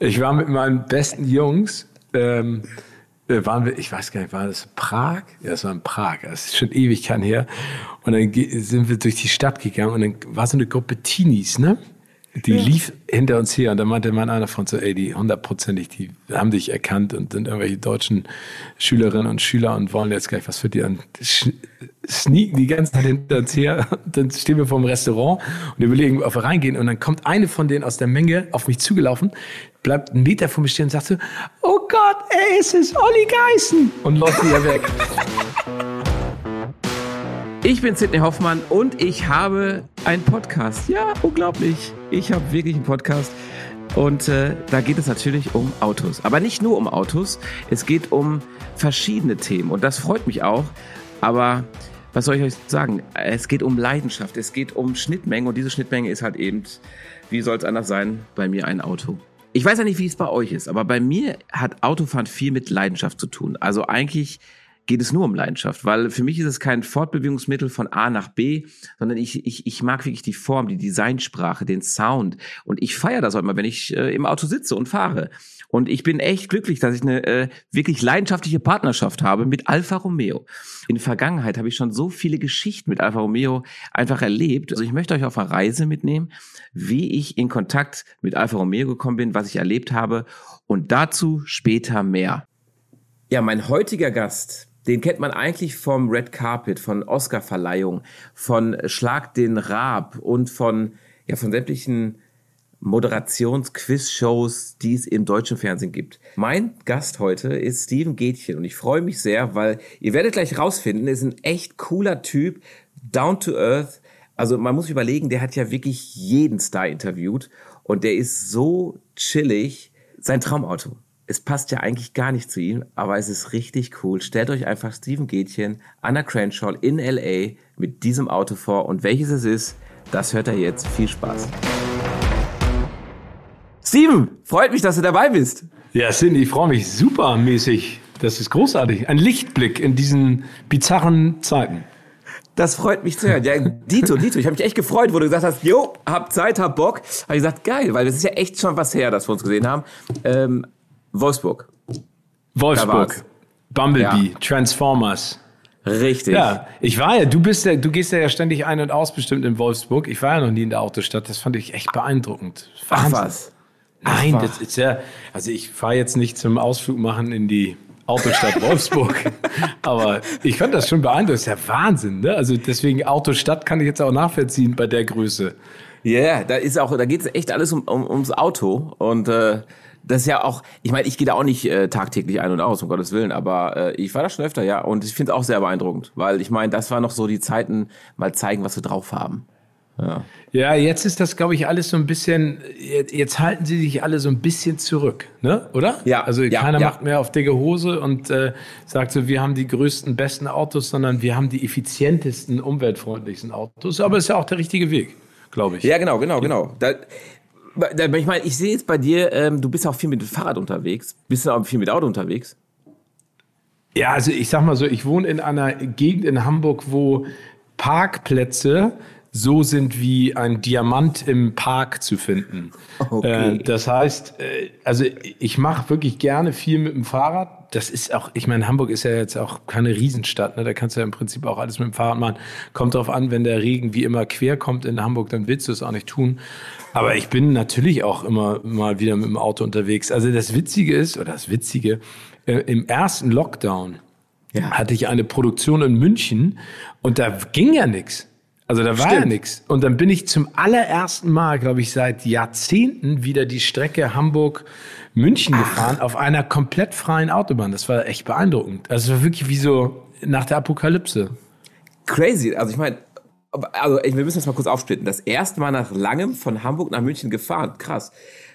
Ich war mit meinen besten Jungs, ähm, äh, waren wir, ich weiß gar nicht, war das Prag? Ja, das war in Prag, das ist schon Ewigkeit her. Und dann sind wir durch die Stadt gegangen und dann war so eine Gruppe Teenies, ne? Die ja. lief hinter uns her und da meinte mein einer von so, ey, die hundertprozentig, die haben dich erkannt und sind irgendwelche deutschen Schülerinnen und Schüler und wollen jetzt gleich was für dich an. Sneaken die ganze Zeit hinter uns her. Dann stehen wir vor dem Restaurant und überlegen, ob wir reingehen. Und dann kommt eine von denen aus der Menge auf mich zugelaufen, bleibt einen Meter vor mir stehen und sagt so, oh Gott, ey, es ist Olli Geißen. Und läuft wieder weg. Ich bin Sidney Hoffmann und ich habe einen Podcast. Ja, unglaublich. Ich habe wirklich einen Podcast. Und äh, da geht es natürlich um Autos. Aber nicht nur um Autos. Es geht um verschiedene Themen. Und das freut mich auch. Aber was soll ich euch sagen? Es geht um Leidenschaft. Es geht um Schnittmenge. Und diese Schnittmenge ist halt eben, wie soll es anders sein, bei mir ein Auto. Ich weiß ja nicht, wie es bei euch ist, aber bei mir hat Autofahren viel mit Leidenschaft zu tun. Also eigentlich geht es nur um Leidenschaft, weil für mich ist es kein Fortbewegungsmittel von A nach B, sondern ich, ich, ich mag wirklich die Form, die Designsprache, den Sound und ich feiere das auch immer, wenn ich äh, im Auto sitze und fahre. Und ich bin echt glücklich, dass ich eine äh, wirklich leidenschaftliche Partnerschaft habe mit Alfa Romeo. In der Vergangenheit habe ich schon so viele Geschichten mit Alfa Romeo einfach erlebt. Also ich möchte euch auf eine Reise mitnehmen, wie ich in Kontakt mit Alfa Romeo gekommen bin, was ich erlebt habe und dazu später mehr. Ja, mein heutiger Gast den kennt man eigentlich vom Red Carpet, von Oscar-Verleihung, von Schlag den Raab und von, ja, von sämtlichen Moderations-Quiz-Shows, die es im deutschen Fernsehen gibt. Mein Gast heute ist Steven Gätchen und ich freue mich sehr, weil ihr werdet gleich rausfinden, ist ein echt cooler Typ, down to earth. Also man muss überlegen, der hat ja wirklich jeden Star interviewt und der ist so chillig. Sein Traumauto es passt ja eigentlich gar nicht zu ihm, aber es ist richtig cool. Stellt euch einfach Steven Gätchen, Anna Crenshaw in LA mit diesem Auto vor und welches es ist, das hört er jetzt. Viel Spaß. Steven, freut mich, dass du dabei bist. Ja, Cindy, ich freue mich supermäßig. Das ist großartig. Ein Lichtblick in diesen bizarren Zeiten. Das freut mich zu hören. Ja, Dito, Dito, ich habe mich echt gefreut, wo du gesagt hast, jo, hab Zeit, hab Bock. Habe ich gesagt, geil, weil das ist ja echt schon was her, dass wir uns gesehen haben. Ähm, Wolfsburg. Wolfsburg. Bumblebee, ja. Transformers. Richtig. Ja, ich war ja, du bist ja, du gehst ja ständig ein und aus bestimmt in Wolfsburg. Ich war ja noch nie in der Autostadt. Das fand ich echt beeindruckend. Wahnsinn. Ach was? Nein, das ist ja, also ich fahre jetzt nicht zum Ausflug machen in die Autostadt Wolfsburg. Aber ich fand das schon beeindruckend. Das ist ja Wahnsinn, ne? Also deswegen Autostadt kann ich jetzt auch nachvollziehen bei der Größe. Ja, yeah, da ist auch, da geht es echt alles um, um, ums Auto. Und äh, das ist ja auch, ich meine, ich gehe da auch nicht äh, tagtäglich ein und aus, um Gottes Willen, aber äh, ich war da schon öfter, ja. Und ich finde es auch sehr beeindruckend, weil ich meine, das war noch so die Zeiten, mal zeigen, was wir drauf haben. Ja, ja jetzt ist das, glaube ich, alles so ein bisschen, jetzt, jetzt, halten sie sich alle so ein bisschen zurück, ne? Oder? Ja. Also ja, keiner ja. macht mehr auf dicke Hose und äh, sagt so, wir haben die größten, besten Autos, sondern wir haben die effizientesten, umweltfreundlichsten Autos. Aber es ist ja auch der richtige Weg, glaube ich. Ja, genau, genau, genau. Da, ich meine, ich sehe jetzt bei dir, ähm, du bist auch viel mit Fahrrad unterwegs. Bist du auch viel mit Auto unterwegs? Ja, also ich sag mal so, ich wohne in einer Gegend in Hamburg, wo Parkplätze so sind wie ein Diamant im Park zu finden. Okay. Äh, das heißt, äh, also ich mache wirklich gerne viel mit dem Fahrrad. Das ist auch, ich meine, Hamburg ist ja jetzt auch keine Riesenstadt, ne? da kannst du ja im Prinzip auch alles mit dem Fahrrad machen. Kommt drauf an, wenn der Regen wie immer quer kommt in Hamburg, dann willst du es auch nicht tun. Aber ich bin natürlich auch immer mal wieder mit dem Auto unterwegs. Also das Witzige ist, oder das Witzige, äh, im ersten Lockdown ja. hatte ich eine Produktion in München und da ging ja nichts. Also da war Stimmt. ja nichts. Und dann bin ich zum allerersten Mal, glaube ich, seit Jahrzehnten wieder die Strecke Hamburg-München gefahren auf einer komplett freien Autobahn. Das war echt beeindruckend. Also es war wirklich wie so nach der Apokalypse. Crazy. Also ich meine, also wir müssen das mal kurz aufsplitten. Das erste Mal nach langem von Hamburg nach München gefahren. Krass.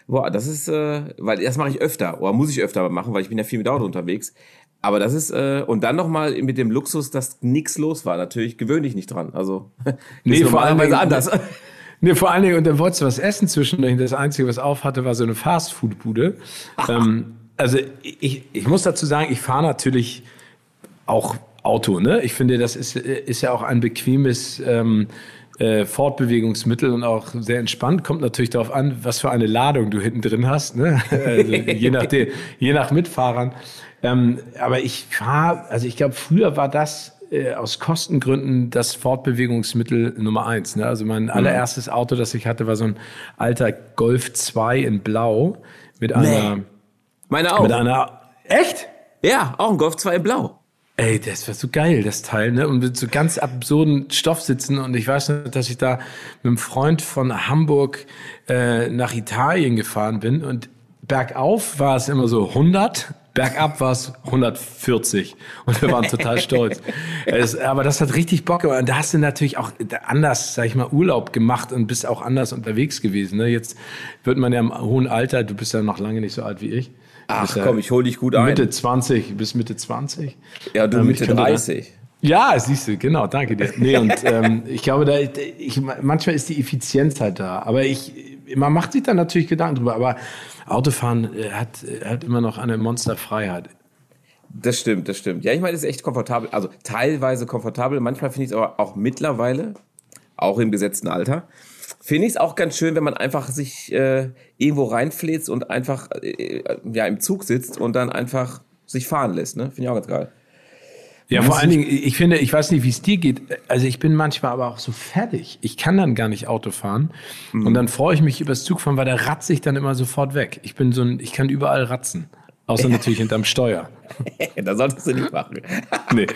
Boah, das ist, äh, weil das mache ich öfter, oder muss ich öfter machen, weil ich bin ja viel mit Auto unterwegs. Aber das ist, äh, und dann nochmal mit dem Luxus, dass nichts los war. Natürlich gewöhne ich nicht dran. Also, nee, vor allem anders. Nee, vor allen Dingen, und dann wolltest du was essen zwischendurch. Das Einzige, was auf hatte, war so eine Fastfood-Bude. Ähm, also, ich, ich muss dazu sagen, ich fahre natürlich auch Auto, ne? Ich finde, das ist, ist ja auch ein bequemes, ähm, äh, Fortbewegungsmittel und auch sehr entspannt. Kommt natürlich darauf an, was für eine Ladung du hinten drin hast, ne? also je, nachdem, je nach Mitfahrern. Ähm, aber ich fahre, also ich glaube, früher war das äh, aus Kostengründen das Fortbewegungsmittel Nummer eins. Ne? Also mein mhm. allererstes Auto, das ich hatte, war so ein alter Golf 2 in Blau mit einer. Nee. Meine auch. Mit einer. Echt? Ja, auch ein Golf 2 in Blau. Ey, das war so geil, das Teil, ne? Und mit so ganz absurden Stoffsitzen. Und ich weiß noch, dass ich da mit einem Freund von Hamburg äh, nach Italien gefahren bin. Und bergauf war es immer so 100, bergab war es 140. Und wir waren total stolz. Es, aber das hat richtig Bock gemacht. Und da hast du natürlich auch anders, sag ich mal, Urlaub gemacht und bist auch anders unterwegs gewesen. Ne? Jetzt wird man ja im hohen Alter, du bist ja noch lange nicht so alt wie ich. Ach komm, ich hol dich gut ein. Mitte 20, bis Mitte 20. Ja, du ähm, Mitte 30. Ja, siehst du, genau, danke dir. Nee, und ähm, ich glaube, da, ich, manchmal ist die Effizienz halt da. Aber ich, man macht sich da natürlich Gedanken drüber. Aber Autofahren äh, hat, hat immer noch eine Monsterfreiheit. Das stimmt, das stimmt. Ja, ich meine, es ist echt komfortabel. Also teilweise komfortabel. Manchmal finde ich es aber auch mittlerweile, auch im gesetzten Alter, finde ich es auch ganz schön, wenn man einfach sich äh, irgendwo reinfläzt und einfach äh, ja im Zug sitzt und dann einfach sich fahren lässt. Ne? Finde ich auch ganz geil. Ja, vor allen Dingen, ich finde, ich weiß nicht, wie es dir geht. Also ich bin manchmal aber auch so fertig. Ich kann dann gar nicht Auto fahren. Mhm. Und dann freue ich mich übers Zugfahren, weil der ratze ich dann immer sofort weg. Ich bin so ein, ich kann überall ratzen. Außer natürlich hinterm Steuer. das solltest du nicht machen. nee.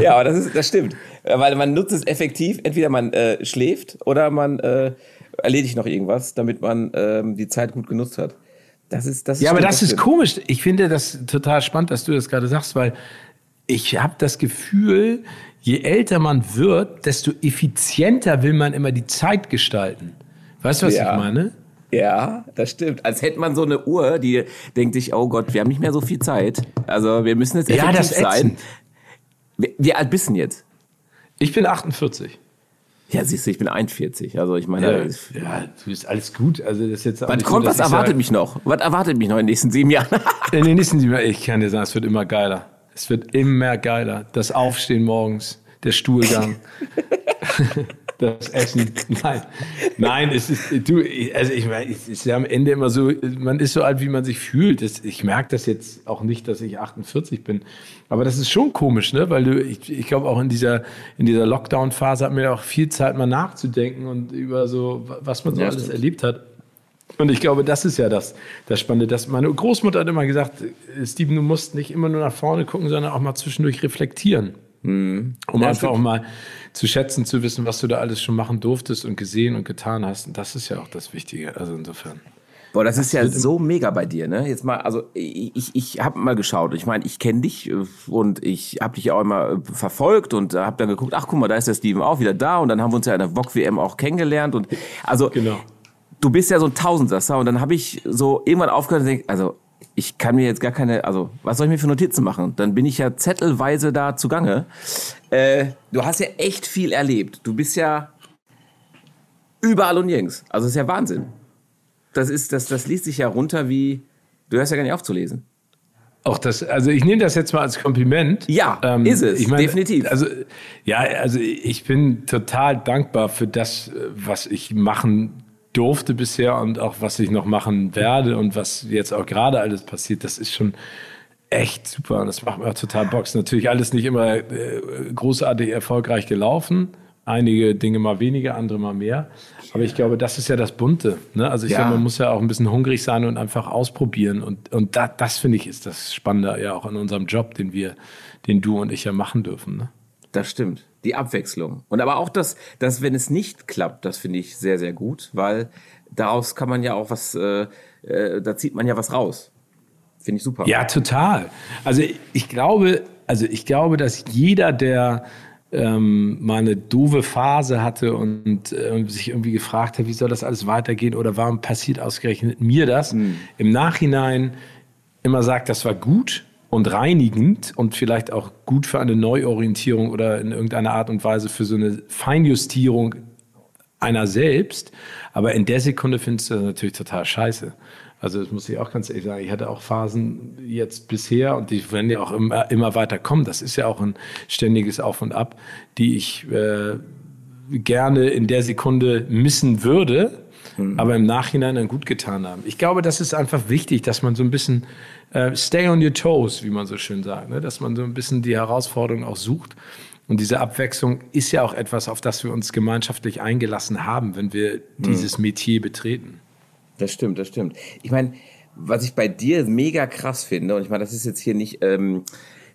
Ja, aber das, ist, das stimmt. Weil man nutzt es effektiv. Entweder man äh, schläft oder man äh, erledigt noch irgendwas, damit man ähm, die Zeit gut genutzt hat. Das ist, das ja, stimmt, aber das, das ist komisch. Ich finde das total spannend, dass du das gerade sagst, weil ich habe das Gefühl, je älter man wird, desto effizienter will man immer die Zeit gestalten. Weißt du, was ja. ich meine? Ja, das stimmt. Als hätte man so eine Uhr, die denkt sich, oh Gott, wir haben nicht mehr so viel Zeit. Also wir müssen jetzt effektiv ja, sein. Wie, wie alt bist du jetzt? Ich bin 48. Ja, siehst du, ich bin 41. Also ich meine, ja, ja du bist alles gut. Also das jetzt was kommt, so, was erwartet ja, mich noch? Was erwartet mich noch in den nächsten sieben Jahren? in den nächsten sieben Jahren, ich kann dir sagen, es wird immer geiler. Es wird immer geiler. Das Aufstehen morgens, der Stuhlgang, das Essen. Nein, nein, es ist, du, also ich meine, es ist ja am Ende immer so, man ist so alt, wie man sich fühlt. ich merke das jetzt auch nicht, dass ich 48 bin. Aber das ist schon komisch, ne? Weil du, ich, ich glaube auch in dieser, in dieser Lockdown-Phase hat mir auch viel Zeit mal nachzudenken und über so, was man so ja, alles stimmt. erlebt hat. Und ich glaube, das ist ja das, das Spannende. Dass meine Großmutter hat immer gesagt, Steven, du musst nicht immer nur nach vorne gucken, sondern auch mal zwischendurch reflektieren. Mhm. Um ja, einfach auch mal zu schätzen, zu wissen, was du da alles schon machen durftest und gesehen und getan hast. Und das ist ja auch das Wichtige. Also insofern. Boah, das, das ist ja so mega bei dir, ne? Jetzt mal, also ich, ich habe mal geschaut. Ich meine, ich kenne dich äh, und ich habe dich auch immer äh, verfolgt und habe dann geguckt, ach guck mal, da ist der Steven auch wieder da und dann haben wir uns ja in der VOG WM auch kennengelernt und also genau du bist ja so ein Tausendsasser und dann habe ich so irgendwann aufgehört und denke, also ich kann mir jetzt gar keine, also was soll ich mir für Notizen machen? Dann bin ich ja zettelweise da zugange. Äh, du hast ja echt viel erlebt. Du bist ja überall und nirgends. Also das ist ja Wahnsinn. Das ist, das, das liest sich ja runter wie, du hörst ja gar nicht aufzulesen. Auch das, also ich nehme das jetzt mal als Kompliment. Ja, ähm, ist es, ich meine, definitiv. Also, ja, also ich bin total dankbar für das, was ich machen durfte bisher und auch was ich noch machen werde und was jetzt auch gerade alles passiert, das ist schon echt super und das macht mir auch total Bock. Natürlich alles nicht immer äh, großartig erfolgreich gelaufen. Einige Dinge mal weniger, andere mal mehr. Aber ich glaube, das ist ja das Bunte. Ne? Also ich ja. glaube, man muss ja auch ein bisschen hungrig sein und einfach ausprobieren. Und, und da, das finde ich ist das Spannende ja auch an unserem Job, den wir, den du und ich ja machen dürfen. Ne? Das stimmt. Die Abwechslung. Und aber auch das, dass wenn es nicht klappt, das finde ich sehr, sehr gut, weil daraus kann man ja auch was, äh, äh, da zieht man ja was raus. Finde ich super. Ja, total. Also ich glaube, also ich glaube, dass jeder, der ähm, mal eine doofe Phase hatte und äh, sich irgendwie gefragt hat, wie soll das alles weitergehen oder warum passiert ausgerechnet mir das, mhm. im Nachhinein immer sagt, das war gut und reinigend und vielleicht auch gut für eine Neuorientierung oder in irgendeiner Art und Weise für so eine Feinjustierung einer selbst. Aber in der Sekunde findest du das natürlich total scheiße. Also das muss ich auch ganz ehrlich sagen. Ich hatte auch Phasen jetzt bisher und die werden ja auch immer, immer weiter kommen. Das ist ja auch ein ständiges Auf und Ab, die ich äh, gerne in der Sekunde missen würde, mhm. aber im Nachhinein dann gut getan haben. Ich glaube, das ist einfach wichtig, dass man so ein bisschen äh, stay on your toes, wie man so schön sagt, ne? dass man so ein bisschen die Herausforderung auch sucht. Und diese Abwechslung ist ja auch etwas, auf das wir uns gemeinschaftlich eingelassen haben, wenn wir mhm. dieses Metier betreten. Das stimmt, das stimmt. Ich meine, was ich bei dir mega krass finde, und ich meine, das ist jetzt hier nicht, ähm,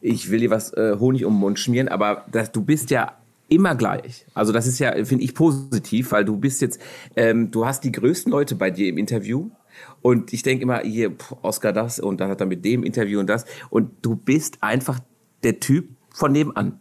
ich will dir was äh, Honig um den Mund schmieren, aber das, du bist ja immer gleich. Also das ist ja, finde ich, positiv, weil du bist jetzt, ähm, du hast die größten Leute bei dir im Interview. Und ich denke immer, hier, Oscar das und dann hat er mit dem Interview und das. Und du bist einfach der Typ von nebenan.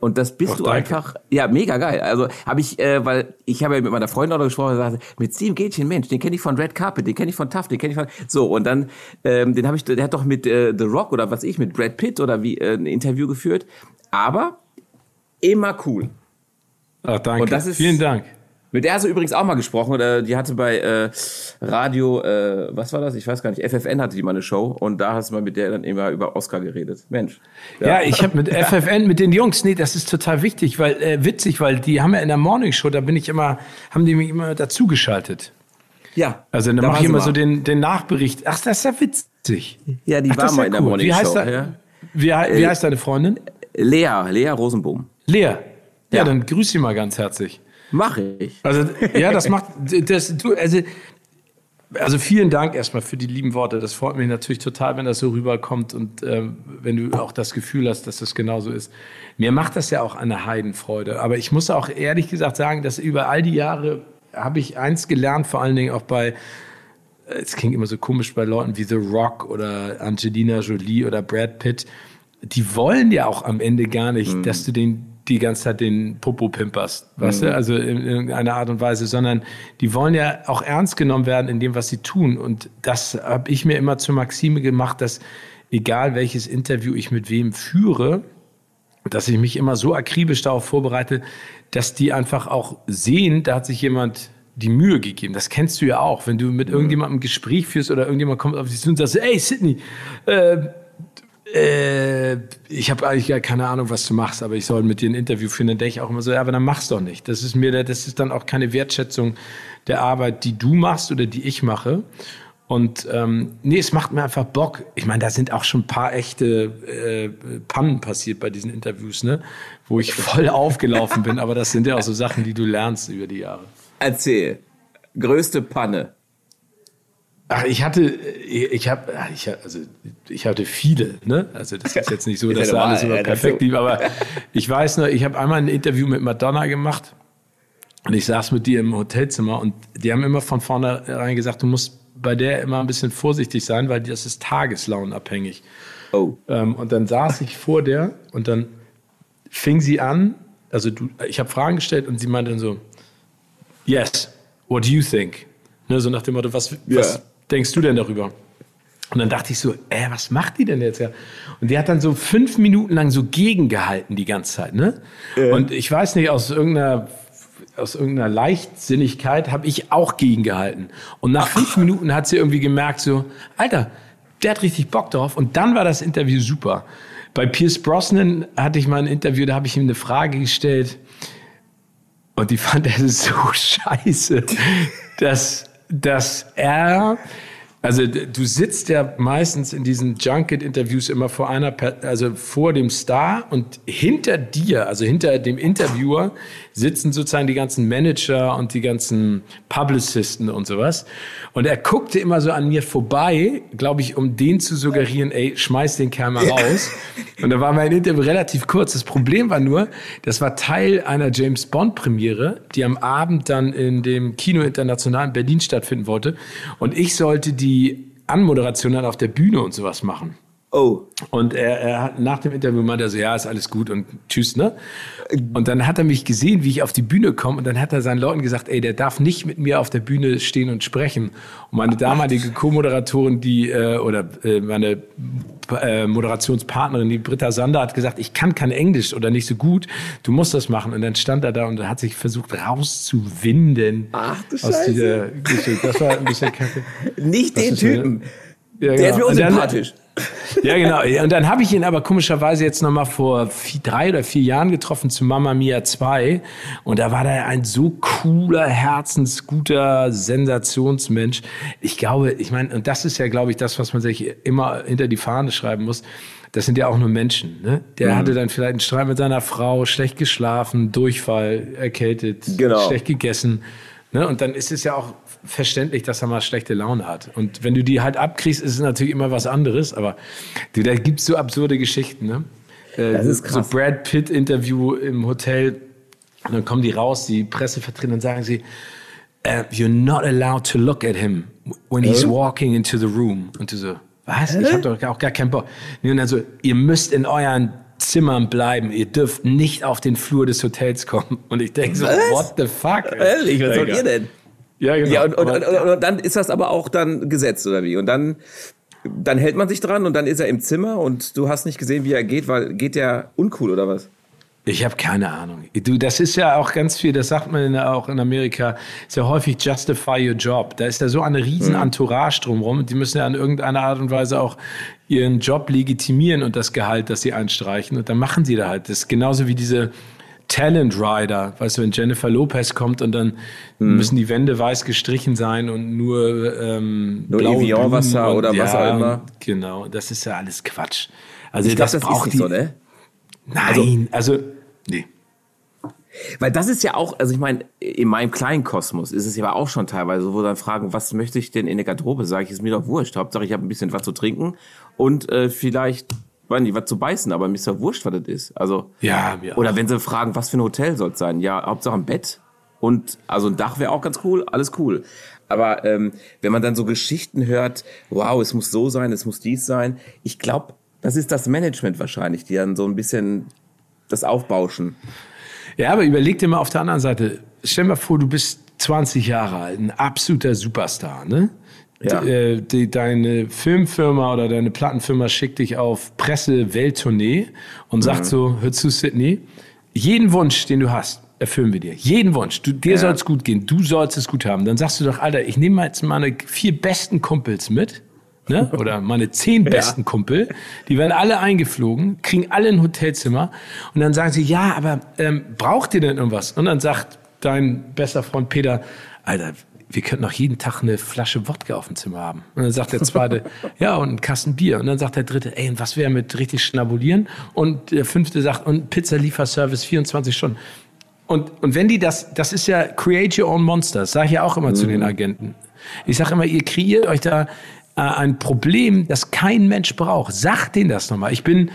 Und das bist Ach, du danke. einfach, ja, mega geil. Also habe ich, äh, weil ich habe ja mit meiner Freundin auch gesprochen und sagte, mit Steve Gätchen, Mensch, den kenne ich von Red Carpet, den kenne ich von Tough, den kenne ich von so und dann, ähm, den habe ich, der hat doch mit äh, The Rock oder was ich mit Brad Pitt oder wie äh, ein Interview geführt. Aber immer cool. Ach, danke. Ist, Vielen Dank. Mit der hast du übrigens auch mal gesprochen. Oder die hatte bei äh, Radio, äh, was war das? Ich weiß gar nicht. FFN hatte die mal eine Show und da hast du mal mit der dann immer über Oscar geredet. Mensch. Ja, ja ich habe mit FFN, mit den Jungs, nee, das ist total wichtig, weil äh, witzig, weil die haben ja in der Morning Show, da bin ich immer, haben die mich immer dazugeschaltet. Ja. Also dann mache ich immer mal. so den, den Nachbericht. Ach, das ist ja witzig. Ja, die Ach, war mal ja in der Morning wie heißt Show. Da, ja. wie, wie äh, heißt deine Freundin? Lea, Lea Rosenbohm. Lea. Ja, ja, dann grüß sie mal ganz herzlich. Mache ich. Also, ja, das macht, das, du, also, also vielen Dank erstmal für die lieben Worte. Das freut mich natürlich total, wenn das so rüberkommt und äh, wenn du auch das Gefühl hast, dass das genauso ist. Mir macht das ja auch eine Heidenfreude. Aber ich muss auch ehrlich gesagt sagen, dass über all die Jahre habe ich eins gelernt, vor allen Dingen auch bei, es klingt immer so komisch bei Leuten wie The Rock oder Angelina Jolie oder Brad Pitt. Die wollen ja auch am Ende gar nicht, mhm. dass du den die ganze Zeit den Popo pimperst, weißt mhm. du, also in irgendeiner Art und Weise, sondern die wollen ja auch ernst genommen werden in dem, was sie tun. Und das habe ich mir immer zur Maxime gemacht, dass egal welches Interview ich mit wem führe, dass ich mich immer so akribisch darauf vorbereite, dass die einfach auch sehen, da hat sich jemand die Mühe gegeben. Das kennst du ja auch, wenn du mit mhm. irgendjemandem ein Gespräch führst oder irgendjemand kommt auf dich zu und sagt, ey Sydney, äh, äh, ich habe eigentlich gar keine Ahnung, was du machst, aber ich soll mit dir ein Interview führen. Dann denke ich auch immer so, ja, aber dann mach's doch nicht. Das ist mir, das ist dann auch keine Wertschätzung der Arbeit, die du machst oder die ich mache. Und ähm, nee, es macht mir einfach Bock. Ich meine, da sind auch schon ein paar echte äh, Pannen passiert bei diesen Interviews, ne? Wo ich voll aufgelaufen bin. Aber das sind ja auch so Sachen, die du lernst über die Jahre. Erzähl. Größte Panne. Ach, ich hatte, ich habe, ich, also ich hatte viele, ne? Also das ist jetzt nicht so, dass da alles immer perfekt lief, aber ich weiß noch, ich habe einmal ein Interview mit Madonna gemacht und ich saß mit dir im Hotelzimmer und die haben immer von vornherein gesagt, du musst bei der immer ein bisschen vorsichtig sein, weil das ist tageslaunenabhängig. Oh. Ähm, und dann saß ich vor der und dann fing sie an, also du, ich habe Fragen gestellt und sie meinte dann so, yes, what do you think? Ne, so nach dem Motto, was, yeah. was denkst du denn darüber? Und dann dachte ich so, äh, was macht die denn jetzt? Und die hat dann so fünf Minuten lang so gegengehalten die ganze Zeit, ne? Ja. Und ich weiß nicht, aus irgendeiner aus irgendeiner Leichtsinnigkeit habe ich auch gegengehalten. Und nach fünf Minuten hat sie irgendwie gemerkt, so, Alter, der hat richtig Bock drauf. Und dann war das Interview super. Bei Pierce Brosnan hatte ich mal ein Interview, da habe ich ihm eine Frage gestellt. Und die fand er so scheiße, dass dass er also du sitzt ja meistens in diesen Junket-Interviews immer vor einer, also vor dem Star und hinter dir, also hinter dem Interviewer, sitzen sozusagen die ganzen Manager und die ganzen Publicisten und sowas. Und er guckte immer so an mir vorbei, glaube ich, um den zu suggerieren, ey, schmeiß den Kerl mal raus. Und da war mein Interview relativ kurz. Das Problem war nur, das war Teil einer James Bond-Premiere, die am Abend dann in dem Kino International in Berlin stattfinden wollte. Und ich sollte die die Anmoderation dann auf der Bühne und sowas machen. Oh. Und er, er hat nach dem Interview meinte er so, ja, ist alles gut und tschüss, ne? Und dann hat er mich gesehen, wie ich auf die Bühne komme und dann hat er seinen Leuten gesagt, ey, der darf nicht mit mir auf der Bühne stehen und sprechen. Und meine damalige Co-Moderatorin, die, äh, oder äh, meine äh, Moderationspartnerin, die Britta Sander, hat gesagt, ich kann kein Englisch oder nicht so gut, du musst das machen. Und dann stand er da und hat sich versucht rauszuwinden. Ach du aus Scheiße. Dieser Geschichte. Das war ein bisschen kacke. Nicht den Typen. Ja, der genau. ist mir unsympathisch. Dann, ja, genau. Und dann habe ich ihn aber komischerweise jetzt nochmal vor vier, drei oder vier Jahren getroffen zu Mama Mia 2. Und da war da ein so cooler, herzensguter Sensationsmensch. Ich glaube, ich meine, und das ist ja, glaube ich, das, was man sich immer hinter die Fahne schreiben muss. Das sind ja auch nur Menschen. Ne? Der mhm. hatte dann vielleicht einen Streit mit seiner Frau, schlecht geschlafen, Durchfall, erkältet, genau. schlecht gegessen. Ne? Und dann ist es ja auch verständlich, dass er mal schlechte Laune hat. Und wenn du die halt abkriegst, ist es natürlich immer was anderes. Aber du, da gibt es so absurde Geschichten. Ne? Äh, das ist krass. So Brad Pitt-Interview im Hotel. Und dann kommen die raus, die Pressevertreter, und sagen sie, uh, you're not allowed to look at him when he's walking into the room. Und du so, was? Ich habe doch auch gar keinen Bock. Und dann so, ihr müsst in euren Zimmern bleiben. Ihr dürft nicht auf den Flur des Hotels kommen. Und ich denke so, was? what the fuck? Ehrlich, was sollt ihr denn? Ja, genau. Ja, und, und, und, und, dann ist das aber auch dann gesetzt, oder wie? Und dann, dann hält man sich dran und dann ist er im Zimmer und du hast nicht gesehen, wie er geht, weil geht der uncool oder was? Ich habe keine Ahnung. Du, das ist ja auch ganz viel, das sagt man auch in Amerika, ist ja häufig justify your job. Da ist ja so eine riesen mhm. Entourage drumherum. Die müssen ja in irgendeiner Art und Weise auch ihren Job legitimieren und das Gehalt, das sie einstreichen. Und dann machen sie da halt. Das genauso wie diese Talent Rider, weißt du, wenn Jennifer Lopez kommt und dann hm. müssen die Wände weiß gestrichen sein und nur ähm, nur Evian-Wasser oder ja, was auch immer. Genau, das ist ja alles Quatsch. Also ich das, das braucht die. So, ne? Nein, also, also nee. Weil das ist ja auch, also ich meine, in meinem kleinen Kosmos ist es ja auch schon teilweise so, wo dann fragen, was möchte ich denn in der Garderobe? Sage ich, ist mir doch wurscht. Hauptsache, ich habe ein bisschen was zu trinken und äh, vielleicht weiß nicht, was zu beißen, aber mir ist ja wurscht, was das ist. Also, ja, mir Oder wenn sie fragen, was für ein Hotel soll es sein? Ja, Hauptsache ein Bett. Und also ein Dach wäre auch ganz cool, alles cool. Aber ähm, wenn man dann so Geschichten hört, wow, es muss so sein, es muss dies sein, ich glaube, das ist das Management wahrscheinlich, die dann so ein bisschen das aufbauschen. Ja, aber überleg dir mal auf der anderen Seite, stell dir mal vor, du bist 20 Jahre alt, ein absoluter Superstar, ne? Ja. Die, äh, die, deine Filmfirma oder deine Plattenfirma schickt dich auf Presse-Welttournee und sagt mhm. so, hör zu, Sydney, jeden Wunsch, den du hast, erfüllen wir dir. Jeden Wunsch. Du, dir ja. soll es gut gehen. Du sollst es gut haben. Dann sagst du doch, Alter, ich nehme jetzt meine vier besten Kumpels mit. Ne? Oder meine zehn besten. Kumpel. Die werden alle eingeflogen, kriegen alle ein Hotelzimmer. Und dann sagen sie, ja, aber ähm, braucht ihr denn irgendwas? Und dann sagt dein bester Freund Peter, Alter, wir könnten noch jeden Tag eine Flasche Wodka auf dem Zimmer haben. Und dann sagt der zweite, ja, und einen Kasten Bier. Und dann sagt der dritte, ey, und was wäre mit richtig schnabulieren? Und der fünfte sagt, und Pizza-Lieferservice 24 Stunden. Und, und wenn die das, das ist ja create your own monsters, sage ich ja auch immer mhm. zu den. Agenten. Ich sage immer, ihr kreiert euch da äh, ein Problem, das kein Mensch braucht. Sagt denen das nochmal. Ich bin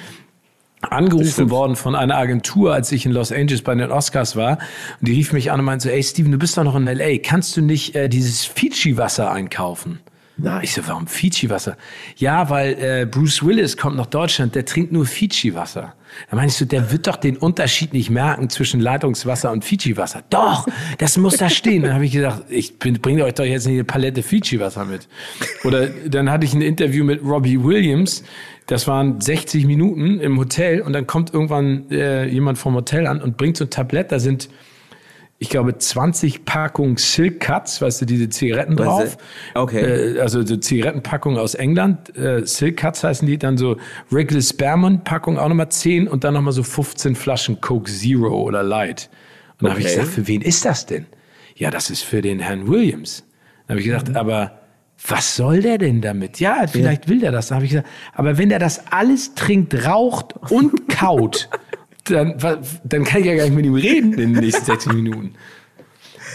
angerufen worden von einer Agentur, als ich in Los Angeles bei den Oscars war. Und die rief mich an und meinte so, ey Steven, du bist doch noch in L.A., kannst du nicht äh, dieses Fiji-Wasser einkaufen? Na, ich so, warum Fiji-Wasser? Ja, weil äh, Bruce Willis kommt nach Deutschland, der trinkt nur Fiji-Wasser. Da meinst du, der wird doch den Unterschied nicht merken zwischen Leitungswasser und Fiji-Wasser. Doch, das muss da stehen. Dann habe ich gesagt, ich bringe euch doch jetzt nicht eine Palette Fiji-Wasser mit. Oder dann hatte ich ein Interview mit Robbie Williams, das waren 60 Minuten im Hotel und dann kommt irgendwann äh, jemand vom Hotel an und bringt so ein Tablett, da sind ich glaube, 20 Packungen Silk Cuts, weißt du, diese Zigaretten drauf. Okay. Äh, also so Zigarettenpackungen aus England. Äh, Silk Cuts heißen die, dann so Regular Spearmint Packung auch nochmal 10 und dann nochmal so 15 Flaschen Coke Zero oder Light. Und okay. habe ich gesagt, für wen ist das denn? Ja, das ist für den Herrn Williams. Dann habe ich gesagt, mhm. aber was soll der denn damit? Ja, vielleicht ja. will der das. Dann habe ich gesagt, aber wenn der das alles trinkt, raucht und kaut, dann, dann kann ich ja gar nicht mit ihm reden in den nächsten 60 Minuten.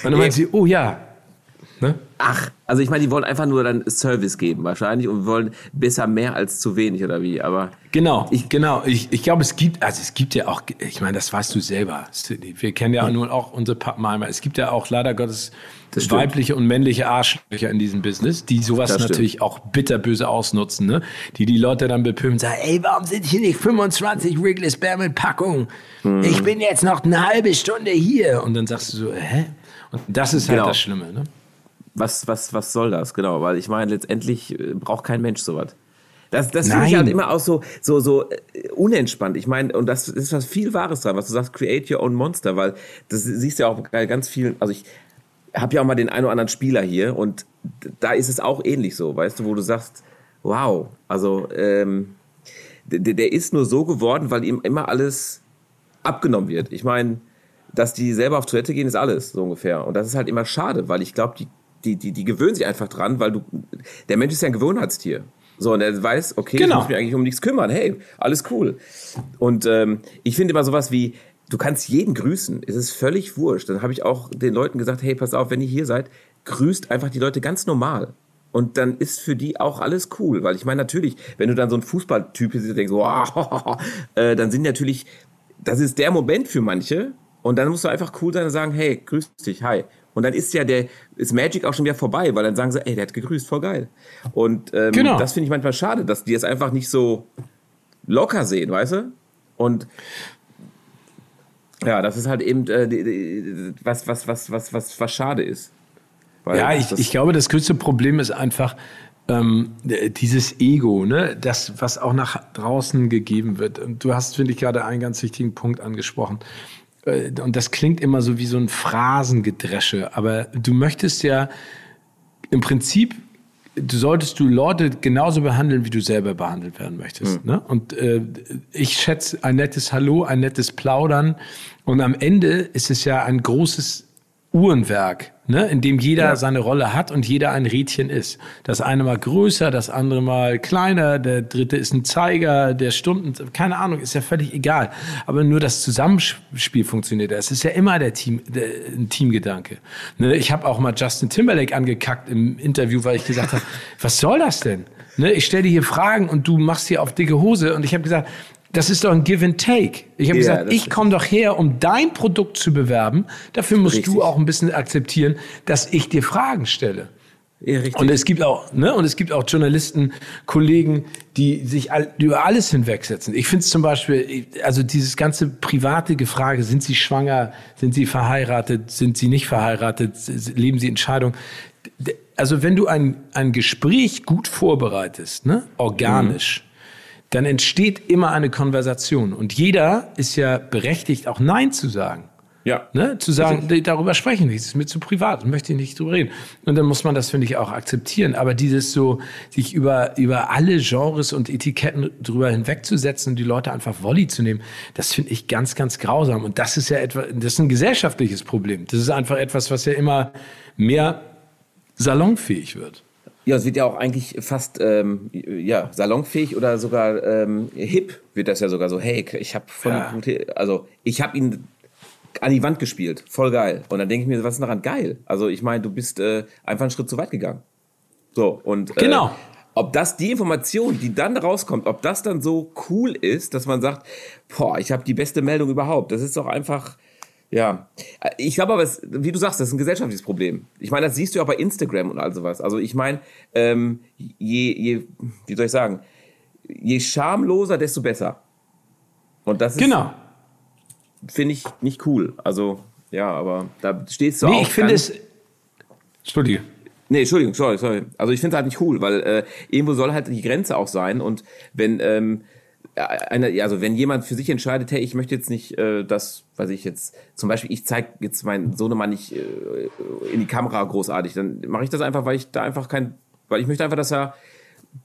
Und dann meint sie, oh ja. Ach, also ich meine, die wollen einfach nur dann Service geben wahrscheinlich und wollen besser mehr als zu wenig oder wie, aber. Genau, ich, genau. Ich, ich glaube, es gibt, also es gibt ja auch, ich meine, das weißt du selber. Wir kennen ja, nun auch unsere Pappenheimer. Es gibt ja auch leider Gottes weibliche und männliche Arschlöcher in diesem Business, die sowas natürlich auch bitterböse ausnutzen, ne? Die die Leute dann bepöbeln und sagen, ey, warum sind hier nicht 25 Wrigley's Bear Packungen? Mhm. Ich bin jetzt noch eine halbe Stunde hier. Und dann sagst du so, hä? Und das ist halt genau. das Schlimme, ne? Was, was, was soll das? Genau, weil ich meine, letztendlich äh, braucht kein Mensch sowas. Das, das finde ich halt immer auch so, so, so äh, unentspannt. Ich meine, und das ist was viel Wahres dran, was du sagst, create your own monster, weil das siehst du ja auch bei ganz vielen, also ich habe ja auch mal den einen oder anderen Spieler hier und da ist es auch ähnlich so, weißt du, wo du sagst, wow, also ähm, der, der ist nur so geworden, weil ihm immer alles abgenommen wird. Ich meine, dass die selber auf Toilette gehen, ist alles so ungefähr. Und das ist halt immer schade, weil ich glaube, die, die, die, die gewöhnen sich einfach dran, weil du, der Mensch ist ja ein Gewohnheitstier. So, und er weiß, okay, genau. ich muss mich eigentlich um nichts kümmern. Hey, alles cool. Und ähm, ich finde immer sowas wie, du kannst jeden grüßen. Es ist völlig wurscht. Dann habe ich auch den Leuten gesagt, hey, pass auf, wenn ihr hier seid, grüßt einfach die Leute ganz normal. Und dann ist für die auch alles cool. Weil ich meine, natürlich, wenn du dann so ein Fußballtyp und denkst, wow, äh, dann sind natürlich, das ist der Moment für manche. Und dann musst du einfach cool sein und sagen, hey, grüß dich, hi. Und dann ist ja der, ist Magic auch schon wieder vorbei, weil dann sagen sie, ey, der hat gegrüßt, voll geil. Und ähm, genau. das finde ich manchmal schade, dass die es einfach nicht so locker sehen, weißt du? Und ja, das ist halt eben äh, was, was, was, was, was, was schade ist. Weil ja, ich, ich glaube, das größte Problem ist einfach ähm, dieses Ego, ne? das, was auch nach draußen gegeben wird. Und du hast, finde ich, gerade einen ganz wichtigen Punkt angesprochen. Äh, und das klingt immer so wie so ein Phrasengedresche, aber du möchtest ja im Prinzip du solltest du Leute genauso behandeln, wie du selber behandelt werden möchtest. Mhm. Ne? Und äh, ich schätze ein nettes Hallo, ein nettes Plaudern. Und am Ende ist es ja ein großes Uhrenwerk, ne, in dem jeder ja. seine Rolle hat und jeder ein Rädchen ist. Das eine mal größer, das andere mal kleiner, der dritte ist ein Zeiger, der Stunden, keine Ahnung, ist ja völlig egal. Aber nur das Zusammenspiel funktioniert. Es ist ja immer der Team, der, ein Teamgedanke. Ne, ich habe auch mal Justin Timberlake angekackt im Interview, weil ich gesagt habe, was soll das denn? Ne, ich stelle dir hier Fragen und du machst hier auf dicke Hose und ich habe gesagt, das ist doch ein Give and Take. Ich habe ja, gesagt, ich komme doch her, um dein Produkt zu bewerben. Dafür musst richtig. du auch ein bisschen akzeptieren, dass ich dir Fragen stelle. Ja, und es gibt auch, ne, und es gibt auch Journalisten, Kollegen, die sich all, über alles hinwegsetzen. Ich finde es zum Beispiel, also dieses ganze private Gefrage, sind Sie schwanger, sind Sie verheiratet, sind Sie nicht verheiratet, leben Sie Entscheidung. Also wenn du ein, ein Gespräch gut vorbereitest, ne, organisch, mhm dann entsteht immer eine Konversation. Und jeder ist ja berechtigt, auch Nein zu sagen. Ja. Ne? Zu sagen, Richtig. darüber sprechen nicht, das ist mir zu privat, möchte ich nicht drüber reden. Und dann muss man das, finde ich, auch akzeptieren. Aber dieses so, sich über, über alle Genres und Etiketten drüber hinwegzusetzen und die Leute einfach Wolli zu nehmen, das finde ich ganz, ganz grausam. Und das ist ja etwa, das ist ein gesellschaftliches Problem. Das ist einfach etwas, was ja immer mehr salonfähig wird. Ja, es wird ja auch eigentlich fast ähm, ja, salonfähig oder sogar ähm, hip wird das ja sogar so. Hey, ich habe voll ja. gute, also ich habe ihn an die Wand gespielt, voll geil. Und dann denke ich mir, was ist daran geil? Also ich meine, du bist äh, einfach einen Schritt zu weit gegangen. So und äh, genau. Ob das die Information, die dann rauskommt, ob das dann so cool ist, dass man sagt, boah, ich habe die beste Meldung überhaupt. Das ist doch einfach ja, ich glaube aber, es, wie du sagst, das ist ein gesellschaftliches Problem. Ich meine, das siehst du auch bei Instagram und all sowas. Also ich meine, ähm, je, je, wie soll ich sagen, je schamloser, desto besser. Und das ist, genau. finde ich nicht cool. Also ja, aber da stehst du nee, auch. Nee, ich finde es. Entschuldige. Nee, Entschuldigung, sorry, sorry. Also ich finde es halt nicht cool, weil äh, irgendwo soll halt die Grenze auch sein. Und wenn ähm, eine, also wenn jemand für sich entscheidet, hey, ich möchte jetzt nicht, äh, das, weiß ich jetzt, zum Beispiel, ich zeige jetzt meinen Sohnemann nicht äh, in die Kamera großartig, dann mache ich das einfach, weil ich da einfach kein, weil ich möchte einfach, dass er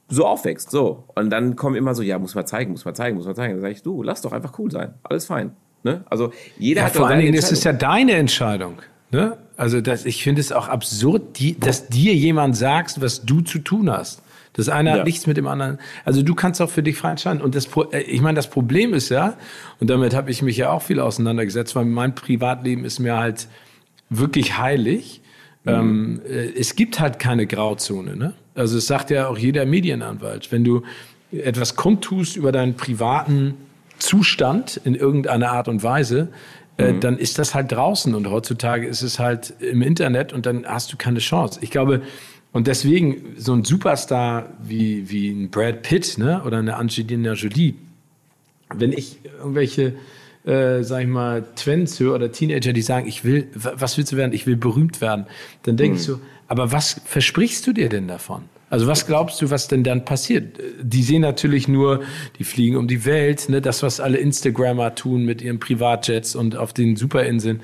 so aufwächst, so. Und dann kommen immer so, ja, muss man zeigen, muss man zeigen, muss man zeigen. Dann sage ich, du, lass doch einfach cool sein, alles fein. Ne? Also jeder ja, hat vor allen Dingen ist es ja deine Entscheidung. Ne? Also das, ich finde es auch absurd, die, dass dir jemand sagt, was du zu tun hast. Das eine ja. hat nichts mit dem anderen. Also du kannst auch für dich frei entscheiden. Und das, äh, ich meine, das Problem ist ja, und damit habe ich mich ja auch viel auseinandergesetzt, weil mein Privatleben ist mir halt wirklich heilig. Mhm. Ähm, äh, es gibt halt keine Grauzone. Ne? Also es sagt ja auch jeder Medienanwalt, wenn du etwas kundtust über deinen privaten Zustand in irgendeiner Art und Weise, äh, mhm. dann ist das halt draußen und heutzutage ist es halt im Internet und dann hast du keine Chance. Ich glaube, und deswegen so ein Superstar wie, wie ein Brad Pitt ne, oder eine Angelina Jolie, wenn ich irgendwelche, äh, sag ich mal, Twins höre oder Teenager, die sagen, ich will, was willst du werden? Ich will berühmt werden. Dann denke mhm. ich so, aber was versprichst du dir denn davon? Also was glaubst du, was denn dann passiert? Die sehen natürlich nur, die fliegen um die Welt, ne, das, was alle Instagrammer tun mit ihren Privatjets und auf den Superinseln.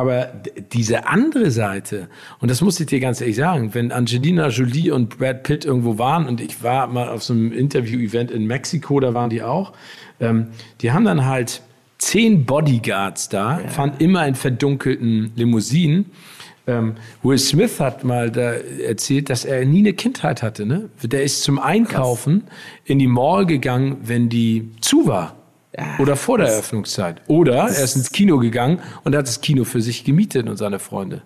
Aber diese andere Seite, und das muss ich dir ganz ehrlich sagen, wenn Angelina Jolie und Brad Pitt irgendwo waren, und ich war mal auf so einem Interview-Event in Mexiko, da waren die auch, ähm, die haben dann halt zehn Bodyguards da, ja. fahren immer in verdunkelten Limousinen. Ähm, Will Smith hat mal da erzählt, dass er nie eine Kindheit hatte. Ne? Der ist zum Einkaufen Krass. in die Mall gegangen, wenn die zu war. Ja, oder vor der Eröffnungszeit. Oder er ist ins Kino gegangen und hat das Kino für sich gemietet und seine Freunde.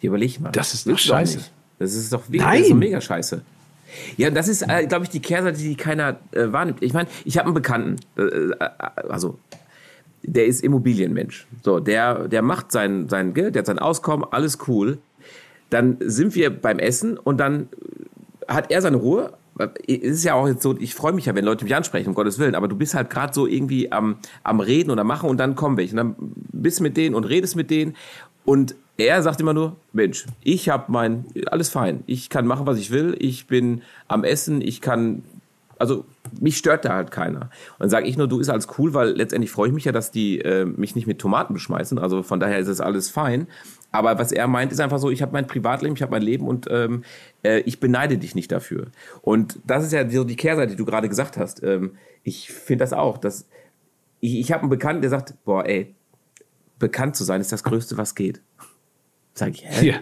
Überleg mal. Das ist doch scheiße. Das ist doch, Nein. Das ist doch mega scheiße. Ja, das ist, äh, glaube ich, die Kehrseite, die keiner äh, wahrnimmt. Ich meine, ich habe einen Bekannten, äh, äh, also der ist Immobilienmensch. So, der, der macht sein, sein Geld, der hat sein Auskommen, alles cool. Dann sind wir beim Essen und dann hat er seine Ruhe. Es ist ja auch jetzt so, ich freue mich ja, wenn Leute mich ansprechen, um Gottes Willen, aber du bist halt gerade so irgendwie am, am Reden oder machen und dann kommen welche. Und dann bist mit denen und redest mit denen und er sagt immer nur, Mensch, ich habe mein, alles fein. Ich kann machen, was ich will. Ich bin am Essen. Ich kann, also mich stört da halt keiner. Und dann sage ich nur, du ist alles cool, weil letztendlich freue ich mich ja, dass die äh, mich nicht mit Tomaten beschmeißen. Also von daher ist es alles fein. Aber was er meint, ist einfach so, ich habe mein Privatleben, ich habe mein Leben und ähm, äh, ich beneide dich nicht dafür. Und das ist ja so die Kehrseite, die du gerade gesagt hast. Ähm, ich finde das auch. Dass ich ich habe einen Bekannten, der sagt, boah, ey, bekannt zu sein ist das Größte, was geht. Sag ich, hä? Ja.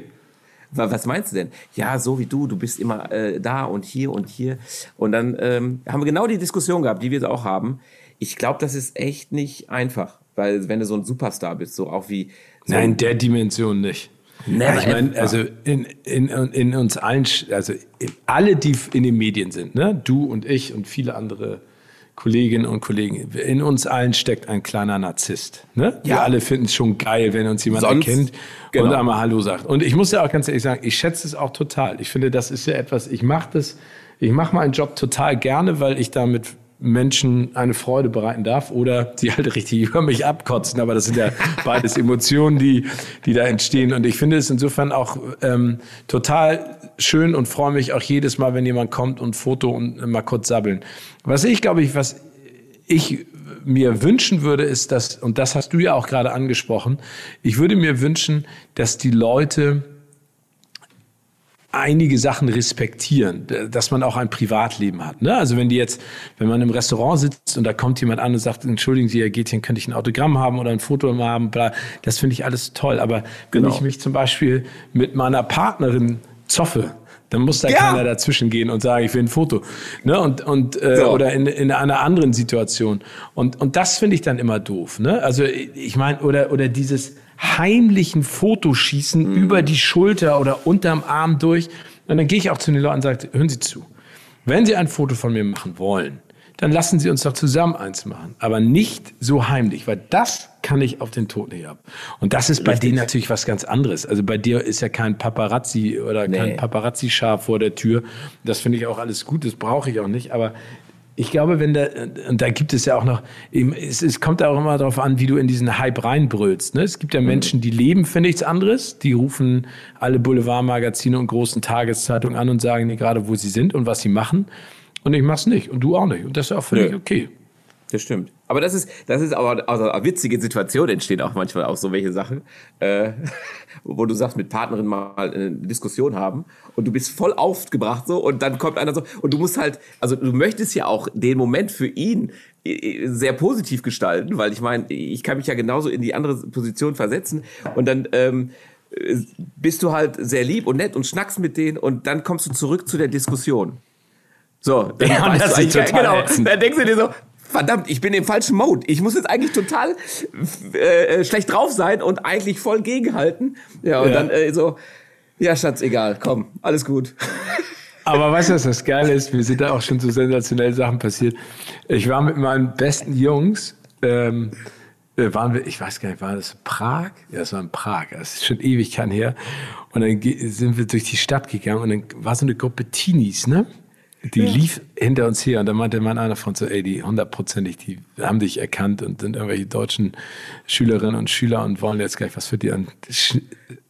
Was meinst du denn? Ja, so wie du, du bist immer äh, da und hier und hier. Und dann ähm, haben wir genau die Diskussion gehabt, die wir auch haben. Ich glaube, das ist echt nicht einfach, weil wenn du so ein Superstar bist, so auch wie. So Nein, der Dimension nicht. Never ich meine, also in, in, in uns allen, also alle, die in den Medien sind, ne? du und ich und viele andere Kolleginnen und Kollegen, in uns allen steckt ein kleiner Narzisst. Ne? Ja. Wir alle finden es schon geil, wenn uns jemand Sonst, erkennt genau. und einmal Hallo sagt. Und ich muss ja auch ganz ehrlich sagen, ich schätze es auch total. Ich finde, das ist ja etwas, ich mache das, ich mache meinen Job total gerne, weil ich damit Menschen eine Freude bereiten darf oder sie halt richtig über mich abkotzen. Aber das sind ja beides Emotionen, die, die da entstehen. Und ich finde es insofern auch ähm, total schön und freue mich auch jedes Mal, wenn jemand kommt und Foto und mal kurz sabbeln. Was ich, glaube ich, was ich mir wünschen würde, ist, dass, und das hast du ja auch gerade angesprochen, ich würde mir wünschen, dass die Leute einige Sachen respektieren, dass man auch ein Privatleben hat. Ne? Also wenn die jetzt, wenn man im Restaurant sitzt und da kommt jemand an und sagt, entschuldigen Sie, Herr Gätchen, könnte ich ein Autogramm haben oder ein Foto haben, bla, das finde ich alles toll. Aber wenn genau. ich mich zum Beispiel mit meiner Partnerin zoffe, dann muss da ja. keiner dazwischen gehen und sagen, ich will ein Foto. Ne? Und, und, äh, so. Oder in, in einer anderen Situation. Und, und das finde ich dann immer doof. Ne? Also ich meine, oder, oder dieses heimlichen Fotoschießen mhm. über die Schulter oder unterm Arm durch. Und dann gehe ich auch zu den Leuten und sage, hören Sie zu. Wenn Sie ein Foto von mir machen wollen, dann lassen Sie uns doch zusammen eins machen. Aber nicht so heimlich, weil das kann ich auf den Tod nicht ab. Und das ist bei Richtig. denen natürlich was ganz anderes. Also bei dir ist ja kein Paparazzi oder nee. kein Paparazzi-Schaf vor der Tür. Das finde ich auch alles gut, das brauche ich auch nicht. Aber ich glaube, wenn da, und da gibt es ja auch noch, es, es kommt auch immer darauf an, wie du in diesen Hype reinbrüllst. Ne? Es gibt ja mhm. Menschen, die leben für nichts anderes, die rufen alle Boulevardmagazine und großen Tageszeitungen an und sagen dir gerade, wo sie sind und was sie machen. Und ich mach's nicht und du auch nicht. Und das ist auch völlig Nö. okay. Das stimmt. Aber das ist, das ist aber also eine witzige Situation entstehen auch manchmal auch so welche Sachen, äh, wo du sagst, mit Partnerin mal eine Diskussion haben und du bist voll aufgebracht so und dann kommt einer so und du musst halt, also du möchtest ja auch den Moment für ihn äh, äh, sehr positiv gestalten, weil ich meine, ich kann mich ja genauso in die andere Position versetzen und dann ähm, äh, bist du halt sehr lieb und nett und schnackst mit denen und dann kommst du zurück zu der Diskussion. So, dann ja, das ist total genau, dann denkst du dir so, verdammt, ich bin im falschen Mode. Ich muss jetzt eigentlich total äh, schlecht drauf sein und eigentlich voll gegenhalten. Ja, und ja. dann äh, so, ja, Schatz, egal, komm, alles gut. Aber weißt du, was das Geile ist? Mir sind da auch schon so sensationelle Sachen passiert. Ich war mit meinen besten Jungs, ähm, äh, waren wir, ich weiß gar nicht, war das Prag? Ja, das war in Prag. Das ist schon ewig kein her. Und dann sind wir durch die Stadt gegangen und dann war so eine Gruppe Teenies, ne? Die ja. lief hinter uns her und da meinte mein einer von so, ey, die hundertprozentig, die haben dich erkannt und sind irgendwelche deutschen Schülerinnen und Schüler und wollen jetzt gleich was für dich an.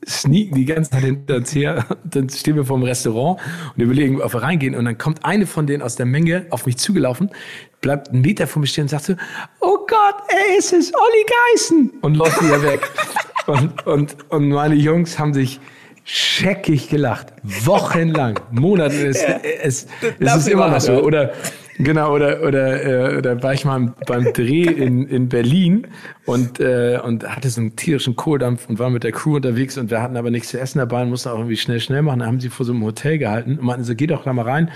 Sneaken die ganze Zeit hinter uns her. Und dann stehen wir vor dem Restaurant und überlegen, ob wir reingehen. Und dann kommt eine von denen aus der Menge auf mich zugelaufen, bleibt einen Meter vor mir stehen und sagt so, oh Gott, ey, es ist Olli Geißen. Und läuft wieder weg. Und, und, und meine Jungs haben sich scheckig gelacht. Wochenlang, Monate. Es, ja, es, es ist immer noch so. Oder, genau, oder, oder, äh, oder war ich mal beim Dreh in, in Berlin und, äh, und hatte so einen tierischen Kohldampf und war mit der Crew unterwegs und wir hatten aber nichts zu essen dabei und mussten auch irgendwie schnell, schnell machen. Dann haben sie vor so einem Hotel gehalten und meinten so, geh doch da mal rein,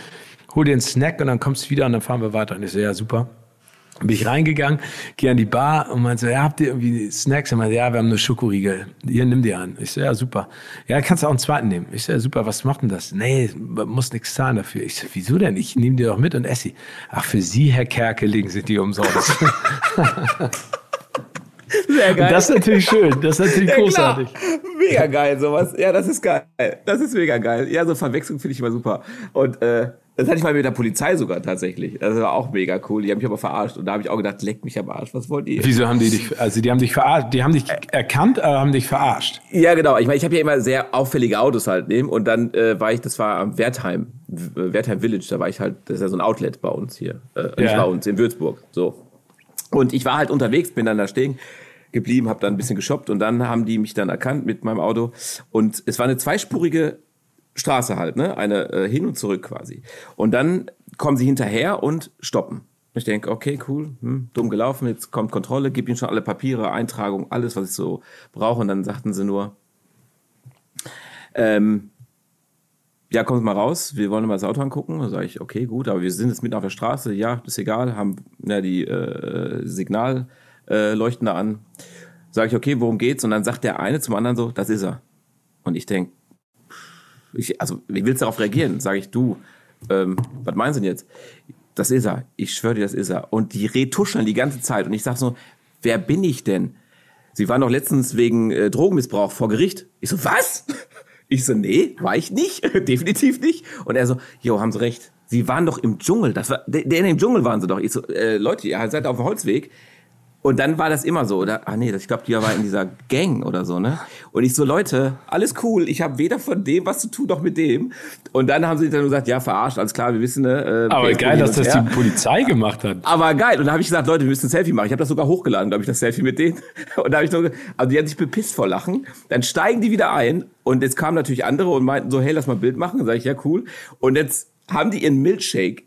hol dir einen Snack und dann kommst du wieder und dann fahren wir weiter. Und ich so, ja, super bin ich reingegangen, gehe an die Bar und meinte so, ja, habt ihr irgendwie Snacks? Und meinte, ja, wir haben eine Schokoriegel. Hier, nimm die an. Ich so, ja, super. Ja, kannst du auch einen zweiten nehmen. Ich so, ja, super, was macht denn das? Nee, muss nichts zahlen dafür. Ich so, wieso denn? Ich nehme die doch mit und esse sie. Ach, für Sie, Herr Kerkeling, sind die umsonst. Sehr geil. Und das ist natürlich schön. Das ist natürlich ja, großartig. Klar. Mega geil, sowas. Ja, das ist geil. Das ist mega geil. Ja, so Verwechslung finde ich immer super. Und äh, das hatte ich mal mit der Polizei sogar tatsächlich. Das war auch mega cool. Die haben mich aber verarscht. Und da habe ich auch gedacht, leck mich am Arsch, was wollt ihr? Wieso haben die dich, also die haben dich verarscht, die haben dich erkannt, aber haben dich verarscht? Ja, genau. Ich meine, ich habe ja immer sehr auffällige Autos halt nehmen. Und dann äh, war ich, das war am Wertheim, Wertheim Village, da war ich halt, das ist ja so ein Outlet bei uns hier. Äh, ja. Nicht bei uns, in Würzburg. So. Und ich war halt unterwegs, bin dann da stehen geblieben, habe dann ein bisschen geshoppt und dann haben die mich dann erkannt mit meinem Auto. Und es war eine zweispurige Straße halt, ne? Eine äh, hin und zurück quasi. Und dann kommen sie hinterher und stoppen. Ich denke, okay, cool, hm, dumm gelaufen, jetzt kommt Kontrolle, gib ihnen schon alle Papiere, Eintragung, alles, was ich so brauche. Und dann sagten sie nur, ähm, ja, kommt mal raus, wir wollen mal das Auto angucken. Da sage ich, okay, gut, aber wir sind jetzt mitten auf der Straße, ja, ist egal, haben ja, die äh, Signalleuchten äh, da an. Sage ich, okay, worum geht's? Und dann sagt der eine zum anderen so, das ist er. Und ich denke, ich, also, wie willst du darauf reagieren? Sage ich, du, ähm, was meinst du denn jetzt? Das ist er. Ich schwöre dir, das ist er. Und die retuscheln die ganze Zeit. Und ich sag so, wer bin ich denn? Sie waren doch letztens wegen äh, Drogenmissbrauch vor Gericht. Ich so, was? Ich so, nee, war ich nicht. Definitiv nicht. Und er so, jo, haben Sie recht. Sie waren doch im Dschungel. Das war, der, der dem Dschungel waren Sie doch. Ich so, äh, Leute, ihr seid auf dem Holzweg. Und dann war das immer so, oder? Ah nee, ich glaube, die war in dieser Gang oder so, ne? Und ich so, Leute, alles cool, ich habe weder von dem was zu tun, noch mit dem. Und dann haben sie dann gesagt, ja, verarscht, alles klar, wir wissen, ne? Äh, Aber geil, dass das her. die Polizei gemacht hat. Aber geil. Und dann habe ich gesagt, Leute, wir müssen ein Selfie machen. Ich habe das sogar hochgeladen, glaube ich, das Selfie mit denen. Und da habe ich nur, also die haben sich bepisst vor Lachen. Dann steigen die wieder ein. Und jetzt kamen natürlich andere und meinten so, hey, lass mal ein Bild machen. Dann sage ich, ja, cool. Und jetzt haben die ihren Milkshake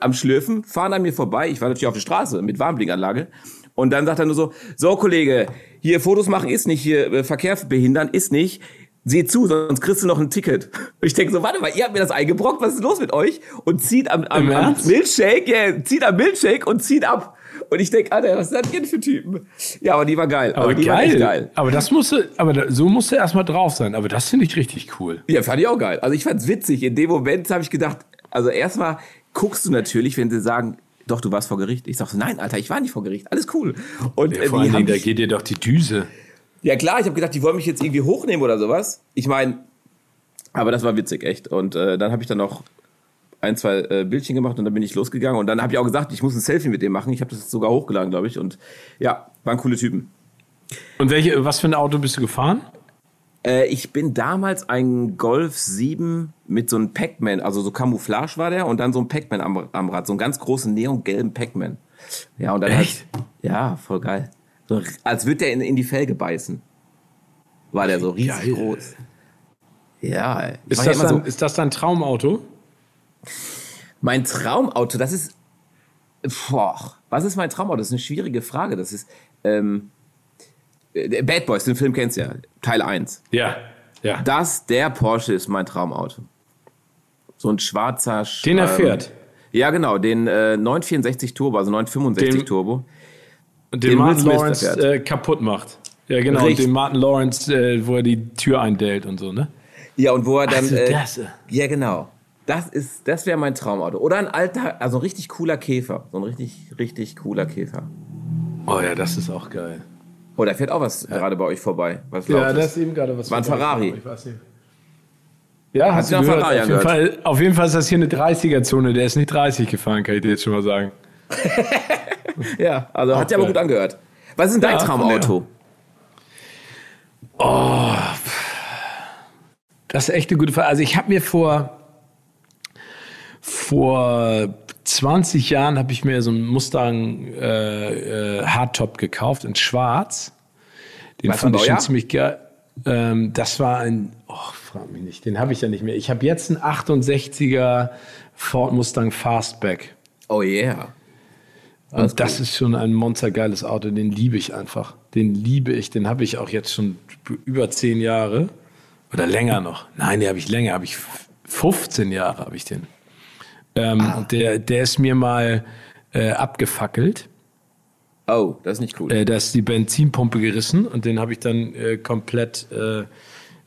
am Schlürfen, fahren an mir vorbei. Ich war natürlich auf der Straße mit Warnblinkanlage und dann sagt er nur so, so Kollege, hier Fotos machen ist nicht, hier äh, Verkehr behindern ist nicht. Sieh zu, sonst kriegst du noch ein Ticket. Und ich denke so, warte mal, ihr habt mir das eingebrockt, was ist los mit euch? Und zieht am, am, am Milchshake, yeah, zieht am Milchshake und zieht ab. Und ich denke, Alter, was ist das denn für Typen? Ja, aber die war geil. Aber, aber die geil. war geil. Aber das musste, aber da, so musste erstmal drauf sein. Aber das finde ich richtig cool. Ja, fand ich auch geil. Also ich fand's witzig. In dem Moment habe ich gedacht, also erstmal guckst du natürlich, wenn sie sagen, doch, du warst vor Gericht. Ich sag so, nein, Alter, ich war nicht vor Gericht. Alles cool. Und ja, vor allen Dingen, da geht dir doch die Düse. Ja klar, ich habe gedacht, die wollen mich jetzt irgendwie hochnehmen oder sowas. Ich meine, aber das war witzig, echt. Und äh, dann habe ich dann noch ein, zwei äh, Bildchen gemacht und dann bin ich losgegangen. Und dann habe ich auch gesagt, ich muss ein Selfie mit dem machen. Ich habe das sogar hochgeladen, glaube ich. Und ja, waren coole Typen. Und welche, was für ein Auto bist du gefahren? Äh, ich bin damals ein Golf 7 mit so einem Pac-Man, also so Camouflage war der und dann so ein Pac-Man am, am Rad, so einen ganz großen neongelben Pac-Man. Ja, und dann Echt? Halt, ja, voll geil. So, als würde der in, in die Felge beißen. War der so riesig geil. groß. Ja, ist das, dann, so, ist das dein Traumauto? Mein Traumauto, das ist. Boah, was ist mein Traumauto? Das ist eine schwierige Frage. Das ist. Ähm, äh, Bad Boys, den Film kennst du ja, Teil 1. Ja, ja. Das, der Porsche ist mein Traumauto. So ein schwarzer... Den er fährt? Ja, genau, den äh, 964 Turbo, also 965 den, Turbo. Den, den Martin Lawrence äh, kaputt macht. Ja, genau, Richtig. den Martin Lawrence, äh, wo er die Tür eindellt und so, ne? Ja, und wo er dann... Also das. ja, genau. Das ist, das wäre mein Traumauto. Oder ein alter, also ein richtig cooler Käfer. So ein richtig, richtig cooler Käfer. Oh ja, das ist auch geil. Oh, da fährt auch was ja. gerade bei euch vorbei. Was ja, da ist eben gerade was War ein Ferrari. Ich weiß nicht. Ja, hast, du gehört? Ferrari auf, jeden Fall, auf jeden Fall ist das hier eine 30er-Zone. Der ist nicht 30 gefahren, kann ich dir jetzt schon mal sagen. ja, also hat sich aber gut angehört. Was ist denn dein ja, Traumauto? Oh, das ist echt eine gute Frage. Also ich habe mir vor, vor 20 Jahren habe ich mir so einen Mustang äh, äh, Hardtop gekauft in Schwarz. Den Was fand ich schon ziemlich geil. Ähm, das war ein, oh, frag mich nicht, den habe ich ja nicht mehr. Ich habe jetzt einen 68er Ford Mustang Fastback. Oh yeah. Alles Und das gut. ist schon ein monstergeiles Auto, den liebe ich einfach. Den liebe ich, den habe ich auch jetzt schon über zehn Jahre oder länger noch. Nein, den habe ich länger, habe ich 15 Jahre habe ich den. Ähm, ah. Der, der ist mir mal äh, abgefackelt. Oh, das ist nicht cool. Äh, da ist die Benzinpumpe gerissen und den habe ich dann äh, komplett äh,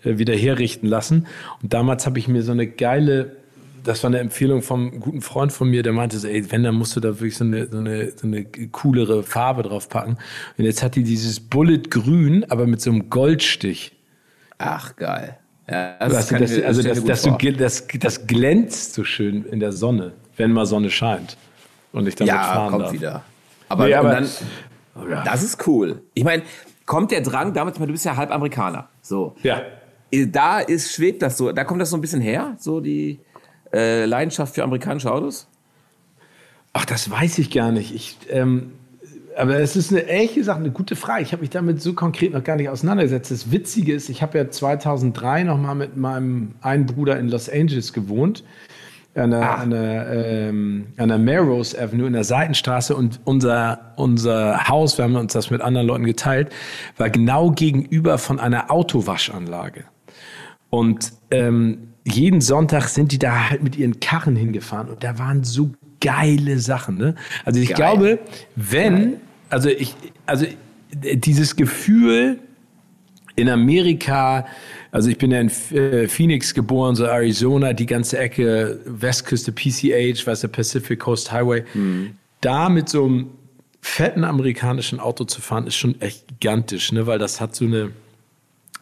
äh, wieder herrichten lassen. Und damals habe ich mir so eine geile, das war eine Empfehlung vom guten Freund von mir, der meinte so, ey, wenn, dann musst du da wirklich so eine, so eine, so eine coolere Farbe drauf packen. Und jetzt hat die dieses Bullet Grün, aber mit so einem Goldstich. Ach, geil. Ja, das, also das, das, du, das, das glänzt so schön in der Sonne, wenn mal Sonne scheint. Und ich damit ja, fahren kommt darf. wieder. Aber, nee, aber dann, oh ja. das ist cool. Ich meine, kommt der Drang, damals, du bist ja halb Amerikaner. So. Ja. Da ist, schwebt das so, da kommt das so ein bisschen her, so die äh, Leidenschaft für amerikanische Autos? Ach, das weiß ich gar nicht. Ich, ähm, aber es ist eine ehrlich gesagt eine gute Frage. Ich habe mich damit so konkret noch gar nicht auseinandergesetzt. Das Witzige ist, ich habe ja 2003 noch mal mit meinem einen Bruder in Los Angeles gewohnt, an der, ah. an der, ähm, an der Melrose Avenue in der Seitenstraße und unser, unser Haus, wir haben uns das mit anderen Leuten geteilt, war genau gegenüber von einer Autowaschanlage. Und ähm, jeden Sonntag sind die da halt mit ihren Karren hingefahren und da waren so geile Sachen. Ne? Also ich Geil. glaube, wenn Geil also ich, also dieses Gefühl in Amerika, also ich bin ja in äh, Phoenix geboren, so Arizona, die ganze Ecke, Westküste, PCH, was der Pacific Coast Highway, mhm. da mit so einem fetten amerikanischen Auto zu fahren, ist schon echt gigantisch, ne? weil das hat so eine,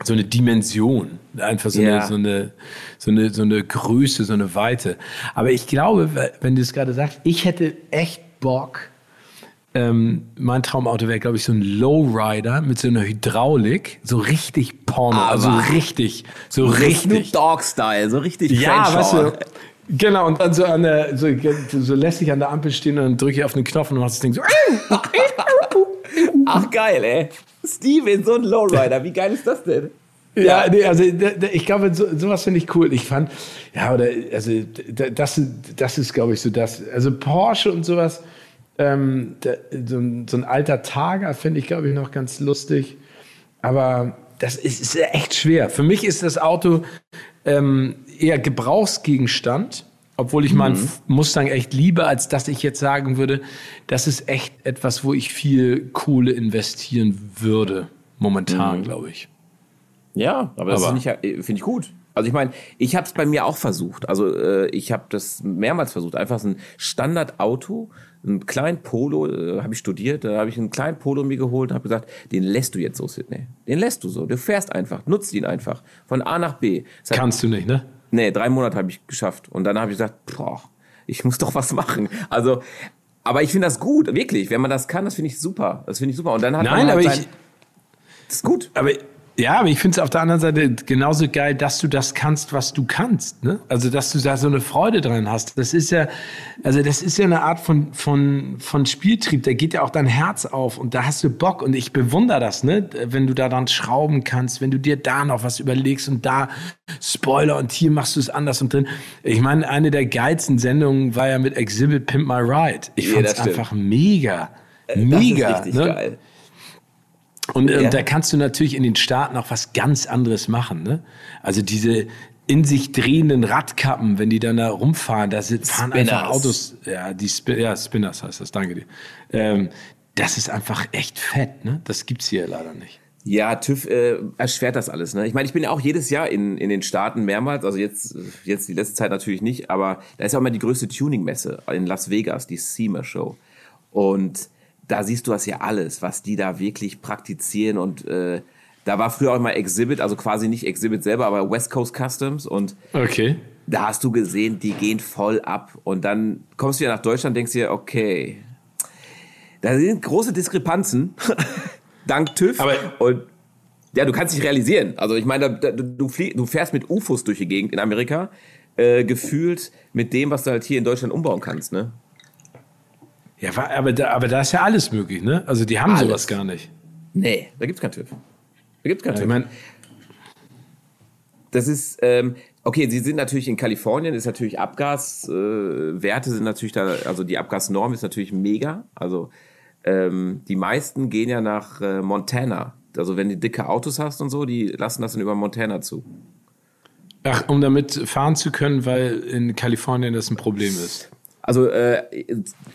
so eine Dimension, einfach so, yeah. eine, so, eine, so, eine, so eine Größe, so eine Weite. Aber ich glaube, wenn du es gerade sagst, ich hätte echt Bock, ähm, mein Traumauto wäre, glaube ich, so ein Lowrider mit so einer Hydraulik, so richtig Porno, Aber also richtig, so richtig. Dog-Style, so richtig Ja, weißt du, genau, und dann so an der, so, so lässt sich an der Ampel stehen und dann drücke ich auf den Knopf und machst das Ding so. Ach, geil, ey. Steven, so ein Lowrider, wie geil ist das denn? Ja, nee, also ich glaube, so, sowas finde ich cool. Ich fand, ja, oder also das, das ist, glaube ich, so das. Also Porsche und sowas, ähm, der, so, ein, so, ein, alter Tager finde ich, glaube ich, noch ganz lustig. Aber das ist, ist, echt schwer. Für mich ist das Auto ähm, eher Gebrauchsgegenstand, obwohl ich mhm. meinen Mustang echt liebe, als dass ich jetzt sagen würde, das ist echt etwas, wo ich viel Kohle investieren würde. Momentan, mhm. glaube ich. Ja, aber das äh, finde ich gut. Also ich meine, ich habe es bei mir auch versucht. Also äh, ich habe das mehrmals versucht. Einfach so ein Standardauto einen kleinen Polo, äh, habe ich studiert, da habe ich einen kleinen Polo mir geholt und habe gesagt, den lässt du jetzt so, Sidney. Den lässt du so. Du fährst einfach, nutzt ihn einfach. Von A nach B. Das Kannst du nicht, ne? Nee, drei Monate habe ich geschafft. Und dann habe ich gesagt, boah, ich muss doch was machen. Also, aber ich finde das gut, wirklich. Wenn man das kann, das finde ich super. Das finde ich super. Und dann hat Nein, man halt aber sein, ich, das ist gut. Aber ja, aber ich finde es auf der anderen Seite genauso geil, dass du das kannst, was du kannst. Ne? Also, dass du da so eine Freude dran hast. Das ist ja, also das ist ja eine Art von, von, von Spieltrieb. Da geht ja auch dein Herz auf und da hast du Bock. Und ich bewundere das, ne? wenn du da dann schrauben kannst, wenn du dir da noch was überlegst und da Spoiler und hier machst du es anders und drin. Ich meine, eine der geilsten Sendungen war ja mit Exhibit Pimp My Ride. Ich fand es einfach mega. Mega. Das ist richtig ne? geil. Und ähm, ja. da kannst du natürlich in den Staaten auch was ganz anderes machen. Ne? Also diese in sich drehenden Radkappen, wenn die dann da rumfahren, da sind, fahren einfach Autos. Ja, die Sp ja, Spinners heißt das, danke dir. Ähm, das ist einfach echt fett, ne? Das gibt's hier leider nicht. Ja, TÜV äh, erschwert das alles. Ne? Ich meine, ich bin ja auch jedes Jahr in, in den Staaten mehrmals, also jetzt, jetzt die letzte Zeit natürlich nicht, aber da ist ja auch immer die größte Tuning-Messe in Las Vegas, die SEMA Show. Und da siehst du das ja alles, was die da wirklich praktizieren und äh, da war früher auch mal Exhibit, also quasi nicht Exhibit selber, aber West Coast Customs und okay. da hast du gesehen, die gehen voll ab und dann kommst du ja nach Deutschland, denkst dir, okay, da sind große Diskrepanzen dank TÜV aber und ja, du kannst dich realisieren. Also ich meine, du, du, du fährst mit UFOs durch die Gegend in Amerika, äh, gefühlt mit dem, was du halt hier in Deutschland umbauen kannst, ne? Ja, aber da, aber da ist ja alles möglich, ne? Also die haben alles. sowas gar nicht. Nee, da gibt's kein TÜV. Da gibt es keinen ja, TÜV. Ich mein, das ist, ähm, okay, sie sind natürlich in Kalifornien, ist natürlich Abgaswerte äh, sind natürlich da, also die Abgasnorm ist natürlich mega. Also ähm, die meisten gehen ja nach äh, Montana. Also wenn du dicke Autos hast und so, die lassen das dann über Montana zu. Ach, um damit fahren zu können, weil in Kalifornien das ein Problem ist. Also äh,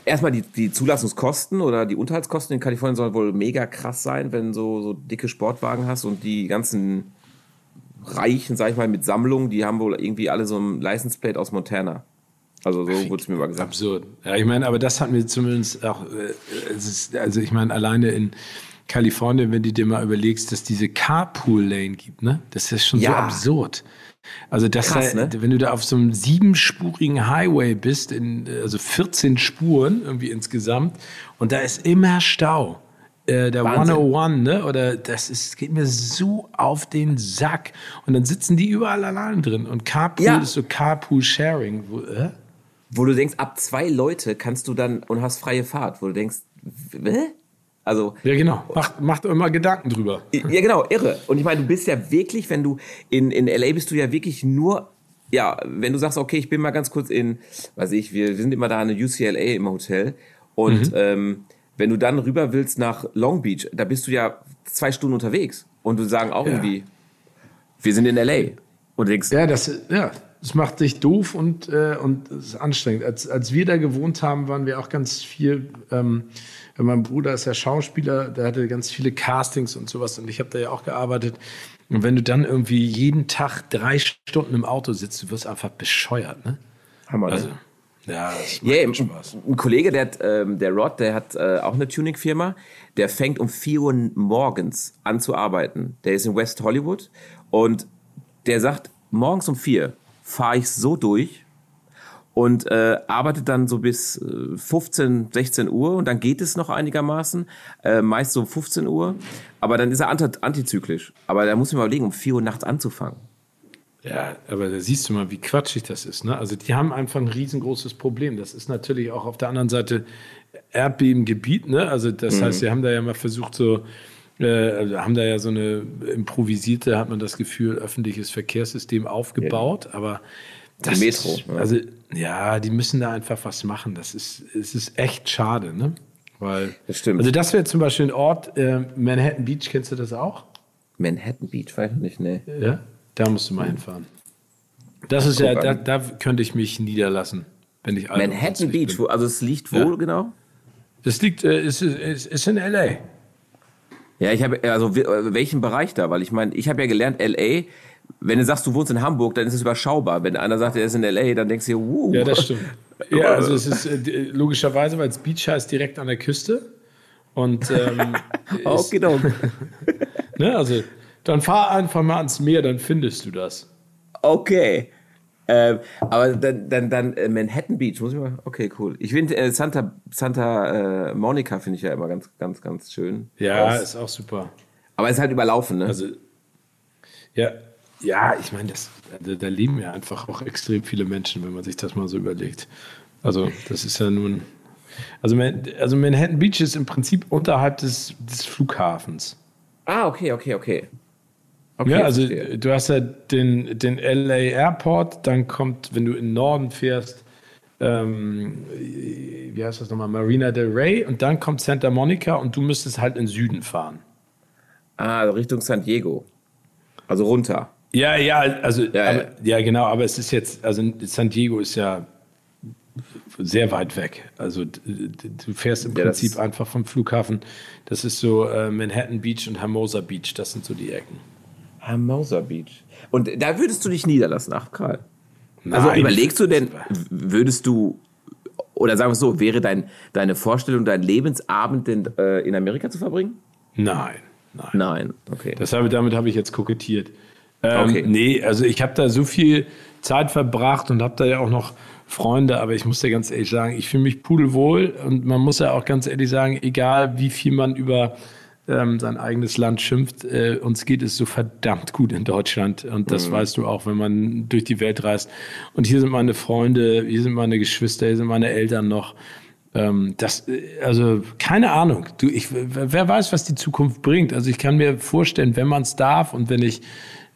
erstmal die, die Zulassungskosten oder die Unterhaltskosten in Kalifornien sollen wohl mega krass sein, wenn du so, so dicke Sportwagen hast und die ganzen Reichen, sag ich mal, mit Sammlungen, die haben wohl irgendwie alle so ein License Plate aus Montana. Also so wurde es mir mal gesagt. Absurd. Ja, ich meine, aber das hat mir zumindest auch, äh, ist, also ich meine, alleine in Kalifornien, wenn du dir mal überlegst, dass diese Carpool-Lane gibt, ne? Das ist schon ja. so absurd. Also, dass Krass, da, ne? wenn du da auf so einem siebenspurigen Highway bist, in, also 14 Spuren irgendwie insgesamt, und da ist immer Stau. Äh, der Wahnsinn. 101, ne? Oder das ist, geht mir so auf den Sack. Und dann sitzen die überall allein drin. Und Carpool ja. ist so Carpool-Sharing. Wo, äh? wo du denkst, ab zwei Leute kannst du dann und hast freie Fahrt, wo du denkst, hä? Also, ja, genau. Macht, macht immer Gedanken drüber. Ja, genau, irre. Und ich meine, du bist ja wirklich, wenn du in, in LA bist du ja wirklich nur, ja, wenn du sagst, okay, ich bin mal ganz kurz in, weiß ich, wir, wir sind immer da in der UCLA im Hotel und mhm. ähm, wenn du dann rüber willst nach Long Beach, da bist du ja zwei Stunden unterwegs und du sagen auch ja. irgendwie, wir sind in LA. Und denkst, ja, das, ja, es macht dich doof und, äh, und es ist anstrengend. Als, als wir da gewohnt haben, waren wir auch ganz viel. Ähm, mein Bruder ist ja Schauspieler, der hatte ganz viele Castings und sowas und ich habe da ja auch gearbeitet. Und wenn du dann irgendwie jeden Tag drei Stunden im Auto sitzt, du wirst einfach bescheuert, ne? Hammer, ne? Also, ja, das macht yeah, Spaß. Ein, Kollege, der, hat, ähm, der Rod, der hat äh, auch eine Tuning-Firma, der fängt um 4 Uhr morgens an zu arbeiten. Der ist in West Hollywood und der sagt, morgens um 4 fahre ich so durch und äh, arbeitet dann so bis äh, 15, 16 Uhr und dann geht es noch einigermaßen, äh, meist so 15 Uhr, aber dann ist er antizyklisch. Aber da muss man überlegen, um 4 Uhr nachts anzufangen. Ja, aber da siehst du mal, wie quatschig das ist. Ne? Also die haben einfach ein riesengroßes Problem. Das ist natürlich auch auf der anderen Seite Erdbebengebiet. Ne? Also das mhm. heißt, sie haben da ja mal versucht, so äh, also haben da ja so eine improvisierte, hat man das Gefühl, öffentliches Verkehrssystem aufgebaut. Ja. Aber das die Metro. Ist, also ja, die müssen da einfach was machen. Das ist, es ist echt schade, ne? Weil, das stimmt. Also das wäre zum Beispiel ein Ort, äh, Manhattan Beach, kennst du das auch? Manhattan Beach, weiß ich nicht, ne. Ja, da musst du mal hinfahren. Das ist ja, da, da, könnte ich mich niederlassen, wenn ich Manhattan Beach, wo, also es liegt wo ja. genau? Das liegt, äh, ist, ist, ist in L.A. Ja, ich habe, also welchen Bereich da? Weil ich meine, ich habe ja gelernt, L.A., wenn du sagst, du wohnst in Hamburg, dann ist es überschaubar. Wenn einer sagt, er ist in L.A., dann denkst du, uh. Ja, das stimmt. Ja, also es ist äh, logischerweise, weil es Beach heißt, direkt an der Küste. Und ähm, okay, doch. ne, also dann fahr einfach mal ans Meer, dann findest du das. Okay. Ähm, aber dann, dann, dann äh, Manhattan Beach, muss ich mal. Okay, cool. Ich finde äh, Santa, Santa äh, Monica finde ich ja immer ganz, ganz, ganz schön. Ja, aus. ist auch super. Aber es ist halt überlaufen, ne? Also, ja, ja, ich meine, das, da, da leben ja einfach auch extrem viele Menschen, wenn man sich das mal so überlegt. Also, das ist ja nun. Also, also Manhattan Beach ist im Prinzip unterhalb des, des Flughafens. Ah, okay, okay, okay. Okay ja, also verstehe. du hast ja den, den LA Airport, dann kommt, wenn du in den Norden fährst, ähm, wie heißt das nochmal, Marina del Rey und dann kommt Santa Monica und du müsstest halt in Süden fahren. Ah, also Richtung San Diego. Also runter. Ja, ja, also ja, aber, ja. ja, genau, aber es ist jetzt, also San Diego ist ja sehr weit weg. Also du fährst im ja, Prinzip einfach vom Flughafen. Das ist so äh, Manhattan Beach und Hermosa Beach. Das sind so die Ecken. Hermosa Beach. Und da würdest du dich niederlassen, ach Karl. Also überlegst du denn, würdest du, oder sagen wir es so, wäre dein, deine Vorstellung, dein Lebensabend denn, äh, in Amerika zu verbringen? Nein, nein. Nein, okay. Das habe, damit habe ich jetzt kokettiert. Ähm, okay. Nee, also ich habe da so viel Zeit verbracht und habe da ja auch noch Freunde, aber ich muss dir ganz ehrlich sagen, ich fühle mich pudelwohl und man muss ja auch ganz ehrlich sagen, egal wie viel man über ähm, sein eigenes Land schimpft, äh, uns geht es so verdammt gut in Deutschland und das mhm. weißt du auch, wenn man durch die Welt reist. Und hier sind meine Freunde, hier sind meine Geschwister, hier sind meine Eltern noch Ähm, das, also keine Ahnung. Du, ich, wer weiß, was die Zukunft bringt. Also ich kann mir vorstellen, wenn man es darf und wenn ich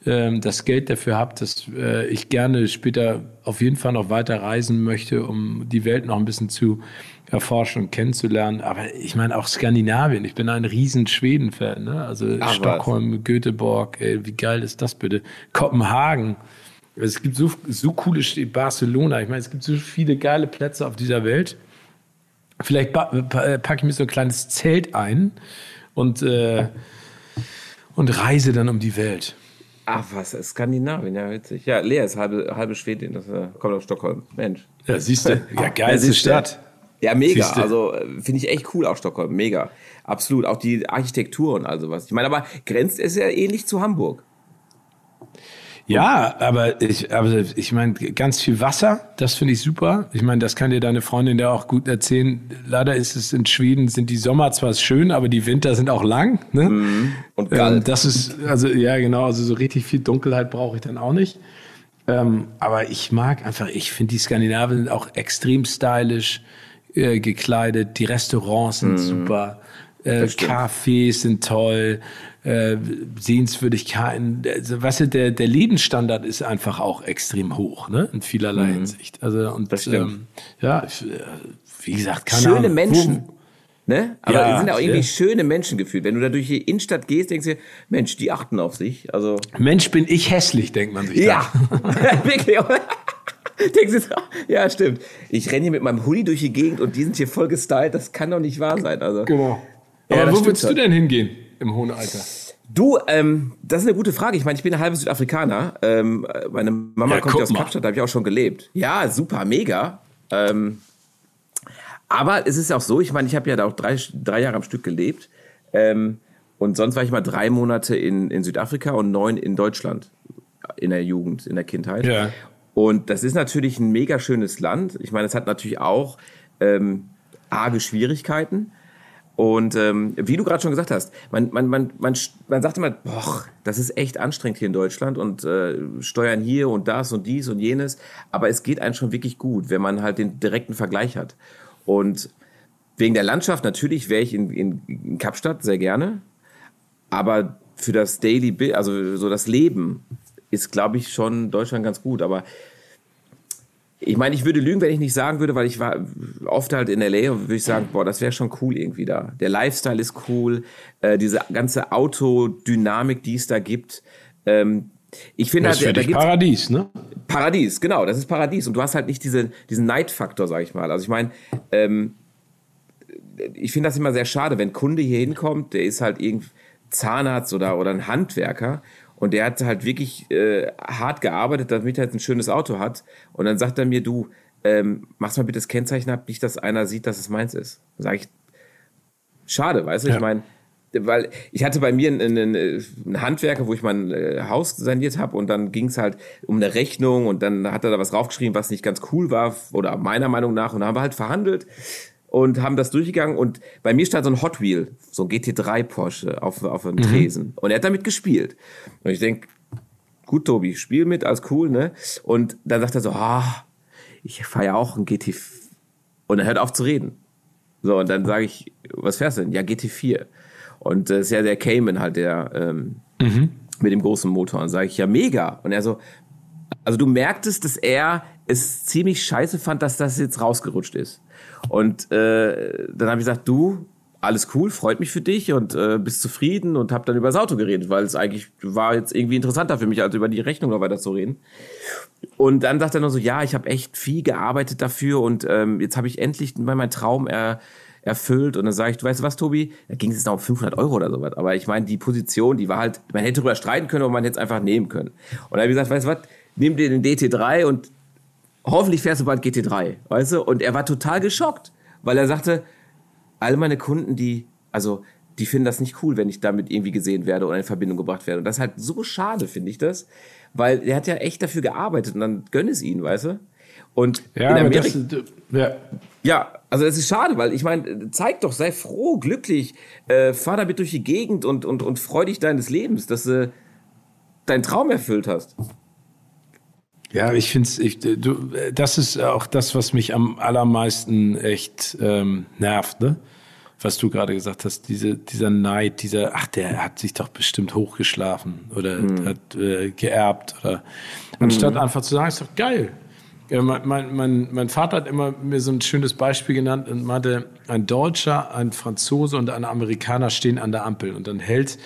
ähm, das Geld dafür habe, dass äh, ich gerne später auf jeden Fall noch weiter reisen möchte, um die Welt noch ein bisschen zu erforschen und kennenzulernen. Aber ich meine auch Skandinavien. Ich bin ein riesen Schweden-Fan. Ne? Also Ach, Stockholm, was? Göteborg. Ey, wie geil ist das bitte? Kopenhagen. Es gibt so, so coole Städte, Barcelona. Ich meine, es gibt so viele geile Plätze auf dieser Welt. Vielleicht packe ich mir so ein kleines Zelt ein und, äh, und reise dann um die Welt. Ach was, Skandinavien, ja witzig. Ja, Lea ist halbe, halbe Schwedin, das äh, kommt aus Stockholm. Mensch. Ja, siehst du. Ja, geilste ja, Stadt. Ja, mega. Siehste. Also äh, finde ich echt cool auch Stockholm. Mega. Absolut. Auch die Architektur und all sowas. Ich meine, aber grenzt es ja ähnlich zu Hamburg. Ja, aber ich, aber ich meine, ganz viel Wasser, das finde ich super. Ich meine, das kann dir deine Freundin ja auch gut erzählen. Leider ist es in Schweden, sind die Sommer zwar schön, aber die Winter sind auch lang. Ne? Mhm. Und. Ähm, das ist, also ja, genau, also so richtig viel Dunkelheit brauche ich dann auch nicht. Ähm, aber ich mag einfach, ich finde die Skandinavier sind auch extrem stylisch äh, gekleidet. Die Restaurants sind mhm. super. Äh, Cafés sind toll äh, Sehenswürdigkeiten. Also, weißt du, der, der Lebensstandard ist einfach auch extrem hoch, ne? In vielerlei mhm. Hinsicht. Also, und ähm, ja, äh, wie gesagt, keine Schöne Ahnung. Menschen. Wo, Ne? Aber ja, sind auch irgendwie ja. schöne Menschen gefühlt. Wenn du da durch die Innenstadt gehst, denkst du dir, Mensch, die achten auf sich. Also Mensch, bin ich hässlich, denkt man sich. Ja, wirklich. denkst du, ja, stimmt. Ich renne hier mit meinem Hoodie durch die Gegend und die sind hier voll gestylt. Das kann doch nicht wahr sein. Also. Genau. Aber ja, wo willst halt. du denn hingehen? im hohen Alter? Du, ähm, das ist eine gute Frage. Ich meine, ich bin ein halber Südafrikaner. Ähm, meine Mama ja, kommt ja aus Kapstadt, da habe ich auch schon gelebt. Ja, super, mega. Ähm, aber es ist auch so, ich meine, ich habe ja da auch drei, drei Jahre am Stück gelebt. Ähm, und sonst war ich mal drei Monate in, in Südafrika und neun in Deutschland in der Jugend, in der Kindheit. Ja. Und das ist natürlich ein mega schönes Land. Ich meine, es hat natürlich auch ähm, arge Schwierigkeiten. Und ähm, wie du gerade schon gesagt hast, man, man, man, man, man sagt immer, boah, das ist echt anstrengend hier in Deutschland und äh, steuern hier und das und dies und jenes. Aber es geht einem schon wirklich gut, wenn man halt den direkten Vergleich hat. Und wegen der Landschaft natürlich wäre ich in, in, in Kapstadt sehr gerne. Aber für das Daily, also so das Leben, ist, glaube ich, schon Deutschland ganz gut. Aber ich meine, ich würde lügen, wenn ich nicht sagen würde, weil ich war oft halt in LA und würde ich sagen, boah, das wäre schon cool irgendwie da. Der Lifestyle ist cool, äh, diese ganze Autodynamik, die es da gibt. Ähm, ich finde halt, da gibt's Paradies, ne? Paradies, genau, das ist Paradies. Und du hast halt nicht diese, diesen Neidfaktor, sag ich mal. Also ich meine, ähm, ich finde das immer sehr schade, wenn ein Kunde hier hinkommt, der ist halt irgendwie Zahnarzt oder, oder ein Handwerker und der hat halt wirklich äh, hart gearbeitet, damit er jetzt ein schönes Auto hat. Und dann sagt er mir, du, ähm, machst mal bitte das Kennzeichen ab, nicht, dass einer sieht, dass es meins ist. Sag ich, schade, weißt du? Ja. Ich meine, weil ich hatte bei mir einen, einen, einen Handwerker, wo ich mein äh, Haus saniert habe und dann ging es halt um eine Rechnung und dann hat er da was draufgeschrieben, was nicht ganz cool war oder meiner Meinung nach und dann haben wir halt verhandelt und haben das durchgegangen und bei mir stand so ein Hot Wheel, so ein GT3 Porsche auf, auf einem mhm. Tresen und er hat damit gespielt. Und ich denk, gut Tobi, spiel mit, alles cool, ne? Und dann sagt er so, ah, ich fahre ja auch ein GT und er hört auf zu reden. So, und dann sage ich, was fährst du denn? Ja, GT4. Und das ist ja der Cayman halt, der ähm, mhm. mit dem großen Motor. Und sage ich, ja, mega. Und er so, also du merktest, dass er es ziemlich scheiße fand, dass das jetzt rausgerutscht ist. Und äh, dann habe ich gesagt, du, alles cool, freut mich für dich und äh, bist zufrieden und habe dann über das Auto geredet, weil es eigentlich war jetzt irgendwie interessanter für mich, als über die Rechnung noch weiter zu reden. Und dann sagt er nur so, ja, ich habe echt viel gearbeitet dafür und ähm, jetzt habe ich endlich meinen Traum er, erfüllt. Und dann sage ich, du weißt was, Tobi, da ging es jetzt noch um 500 Euro oder sowas. Aber ich meine, die Position, die war halt, man hätte darüber streiten können, aber man hätte es einfach nehmen können. Und dann habe ich gesagt, weißt du was, nimm dir den DT3 und hoffentlich fährst du bald GT3, weißt du? Und er war total geschockt, weil er sagte, all meine Kunden, die, also, die finden das nicht cool, wenn ich damit irgendwie gesehen werde oder in Verbindung gebracht werde. Und das ist halt so schade, finde ich das, weil er hat ja echt dafür gearbeitet und dann gönn es ihn, weißt du? Und ja, in Amerika, das, ja. ja, also das ist schade, weil ich meine, zeig doch, sei froh, glücklich, äh, fahr damit durch die Gegend und, und, und freu dich deines Lebens, dass du deinen Traum erfüllt hast. Ja, ich finde es, das ist auch das, was mich am allermeisten echt ähm, nervt, ne? Was du gerade gesagt hast, diese, dieser Neid, dieser, ach, der hat sich doch bestimmt hochgeschlafen oder mhm. hat äh, geerbt oder anstatt mhm. einfach zu sagen, ist doch geil. Ja, mein, mein, mein, mein Vater hat immer mir so ein schönes Beispiel genannt und meinte, ein Deutscher, ein Franzose und ein Amerikaner stehen an der Ampel und dann hält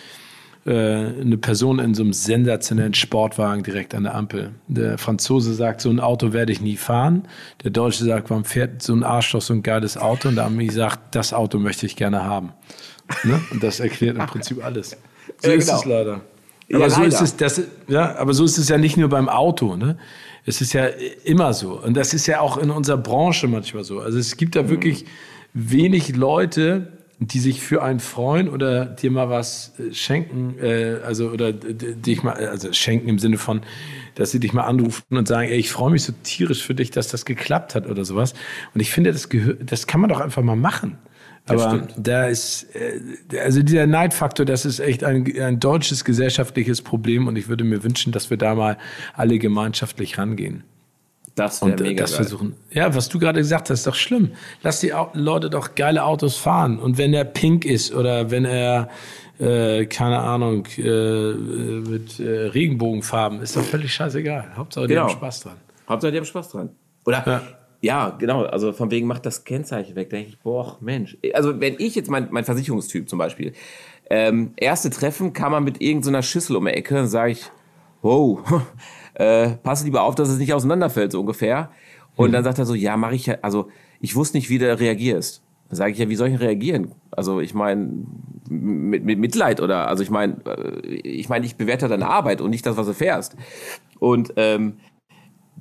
äh, eine Person in so einem sensationellen Sportwagen direkt an der Ampel. Der Franzose sagt, so ein Auto werde ich nie fahren. Der Deutsche sagt, warum fährt so ein Arschloch so ein geiles Auto? Und der Ami sagt, das Auto möchte ich gerne haben. Ne? Und das erklärt im Prinzip alles. So ja, ist genau. es leider. Aber ja, so leider. ist es, das, ja, aber so ist es ja nicht nur beim Auto. Ne? Es ist ja immer so. Und das ist ja auch in unserer Branche manchmal so. Also es gibt da wirklich wenig Leute, die sich für einen freuen oder dir mal was äh, schenken, äh, also oder dich mal, also schenken im Sinne von, dass sie dich mal anrufen und sagen, ey, ich freue mich so tierisch für dich, dass das geklappt hat oder sowas. Und ich finde, das gehört, das kann man doch einfach mal machen. Aber da ist, äh, also dieser Neidfaktor, das ist echt ein, ein deutsches gesellschaftliches Problem und ich würde mir wünschen, dass wir da mal alle gemeinschaftlich rangehen. Das wäre mega das geil. versuchen. Ja, was du gerade gesagt hast, ist doch schlimm. Lass die Leute doch geile Autos fahren. Und wenn er pink ist oder wenn er, äh, keine Ahnung, äh, mit äh, Regenbogenfarben, ist doch völlig scheißegal. Hauptsache, genau. die haben Spaß dran. Hauptsache, die haben Spaß dran. Oder ja. Ja, genau. Also von wegen macht das Kennzeichen weg. Da denke ich, boah, Mensch. Also wenn ich jetzt mein, mein Versicherungstyp zum Beispiel, ähm, erste Treffen kam man mit irgendeiner Schüssel um die Ecke, dann sage ich, wow, äh, passe lieber auf, dass es nicht auseinanderfällt, so ungefähr. Und hm. dann sagt er so, ja, mache ich ja, also ich wusste nicht, wie du reagierst. Dann sage ich ja, wie soll ich reagieren? Also ich meine, mit, mit Mitleid oder, also ich meine, äh, ich meine, ich bewerte deine Arbeit und nicht das, was du fährst. Und ähm,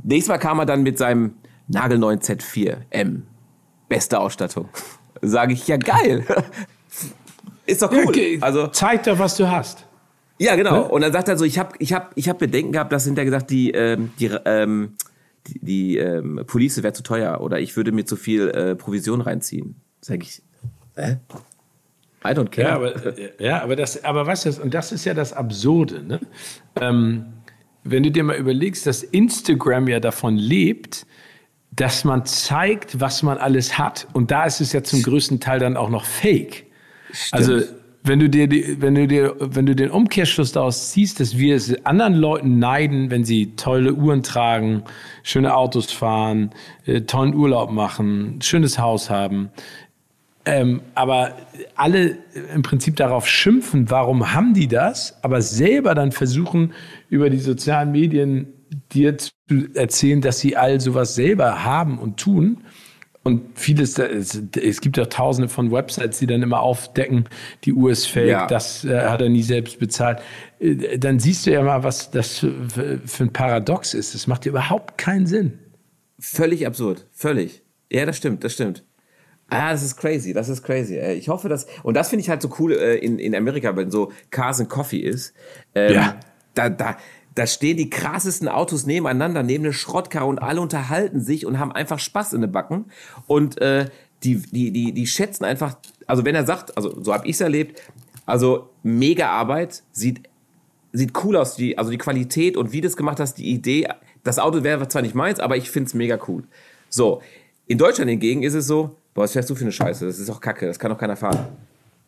nächstes Mal kam er dann mit seinem nagelneuen Z4 M. Beste Ausstattung. Sage ich, ja geil. Ist doch cool. Okay. Also, Zeig doch, was du hast. Ja, genau. Ne? Und dann sagt er so, ich habe ich hab, ich hab Bedenken gehabt, dass hinterher gesagt, die, ähm, die, ähm, die, die ähm, Police wäre zu teuer oder ich würde mir zu viel äh, Provision reinziehen. Sag ich, hä? I don't care. Ja, aber, ja, aber das, aber was ist, und das ist ja das Absurde, ne? Ähm, wenn du dir mal überlegst, dass Instagram ja davon lebt, dass man zeigt, was man alles hat. Und da ist es ja zum größten Teil dann auch noch fake. Stimmt. Also wenn du dir, wenn du dir, wenn du den Umkehrschluss daraus ziehst, dass wir es anderen Leuten neiden, wenn sie tolle Uhren tragen, schöne Autos fahren, äh, tollen Urlaub machen, schönes Haus haben, ähm, aber alle im Prinzip darauf schimpfen, warum haben die das, aber selber dann versuchen über die sozialen Medien dir zu erzählen, dass sie all sowas selber haben und tun. Und vieles, es gibt ja tausende von Websites, die dann immer aufdecken, die ist fake, ja. das äh, hat er nie selbst bezahlt. Äh, dann siehst du ja mal, was das für, für ein Paradox ist. Das macht überhaupt keinen Sinn. Völlig absurd, völlig. Ja, das stimmt, das stimmt. Ah, das ist crazy, das ist crazy. Ich hoffe, dass, und das finde ich halt so cool äh, in, in Amerika, wenn so Cars and Coffee ist. Ähm, ja. Da, da, da stehen die krassesten Autos nebeneinander, neben eine Schrottkarre und alle unterhalten sich und haben einfach Spaß in den Backen. Und äh, die, die, die, die schätzen einfach, also wenn er sagt, also so habe ich es erlebt, also mega Arbeit, sieht, sieht cool aus, die, also die Qualität und wie du es gemacht hast, die Idee, das Auto wäre zwar nicht meins, aber ich finde es mega cool. So, in Deutschland hingegen ist es so, boah, was fährst du für eine Scheiße, das ist doch kacke, das kann doch keiner fahren.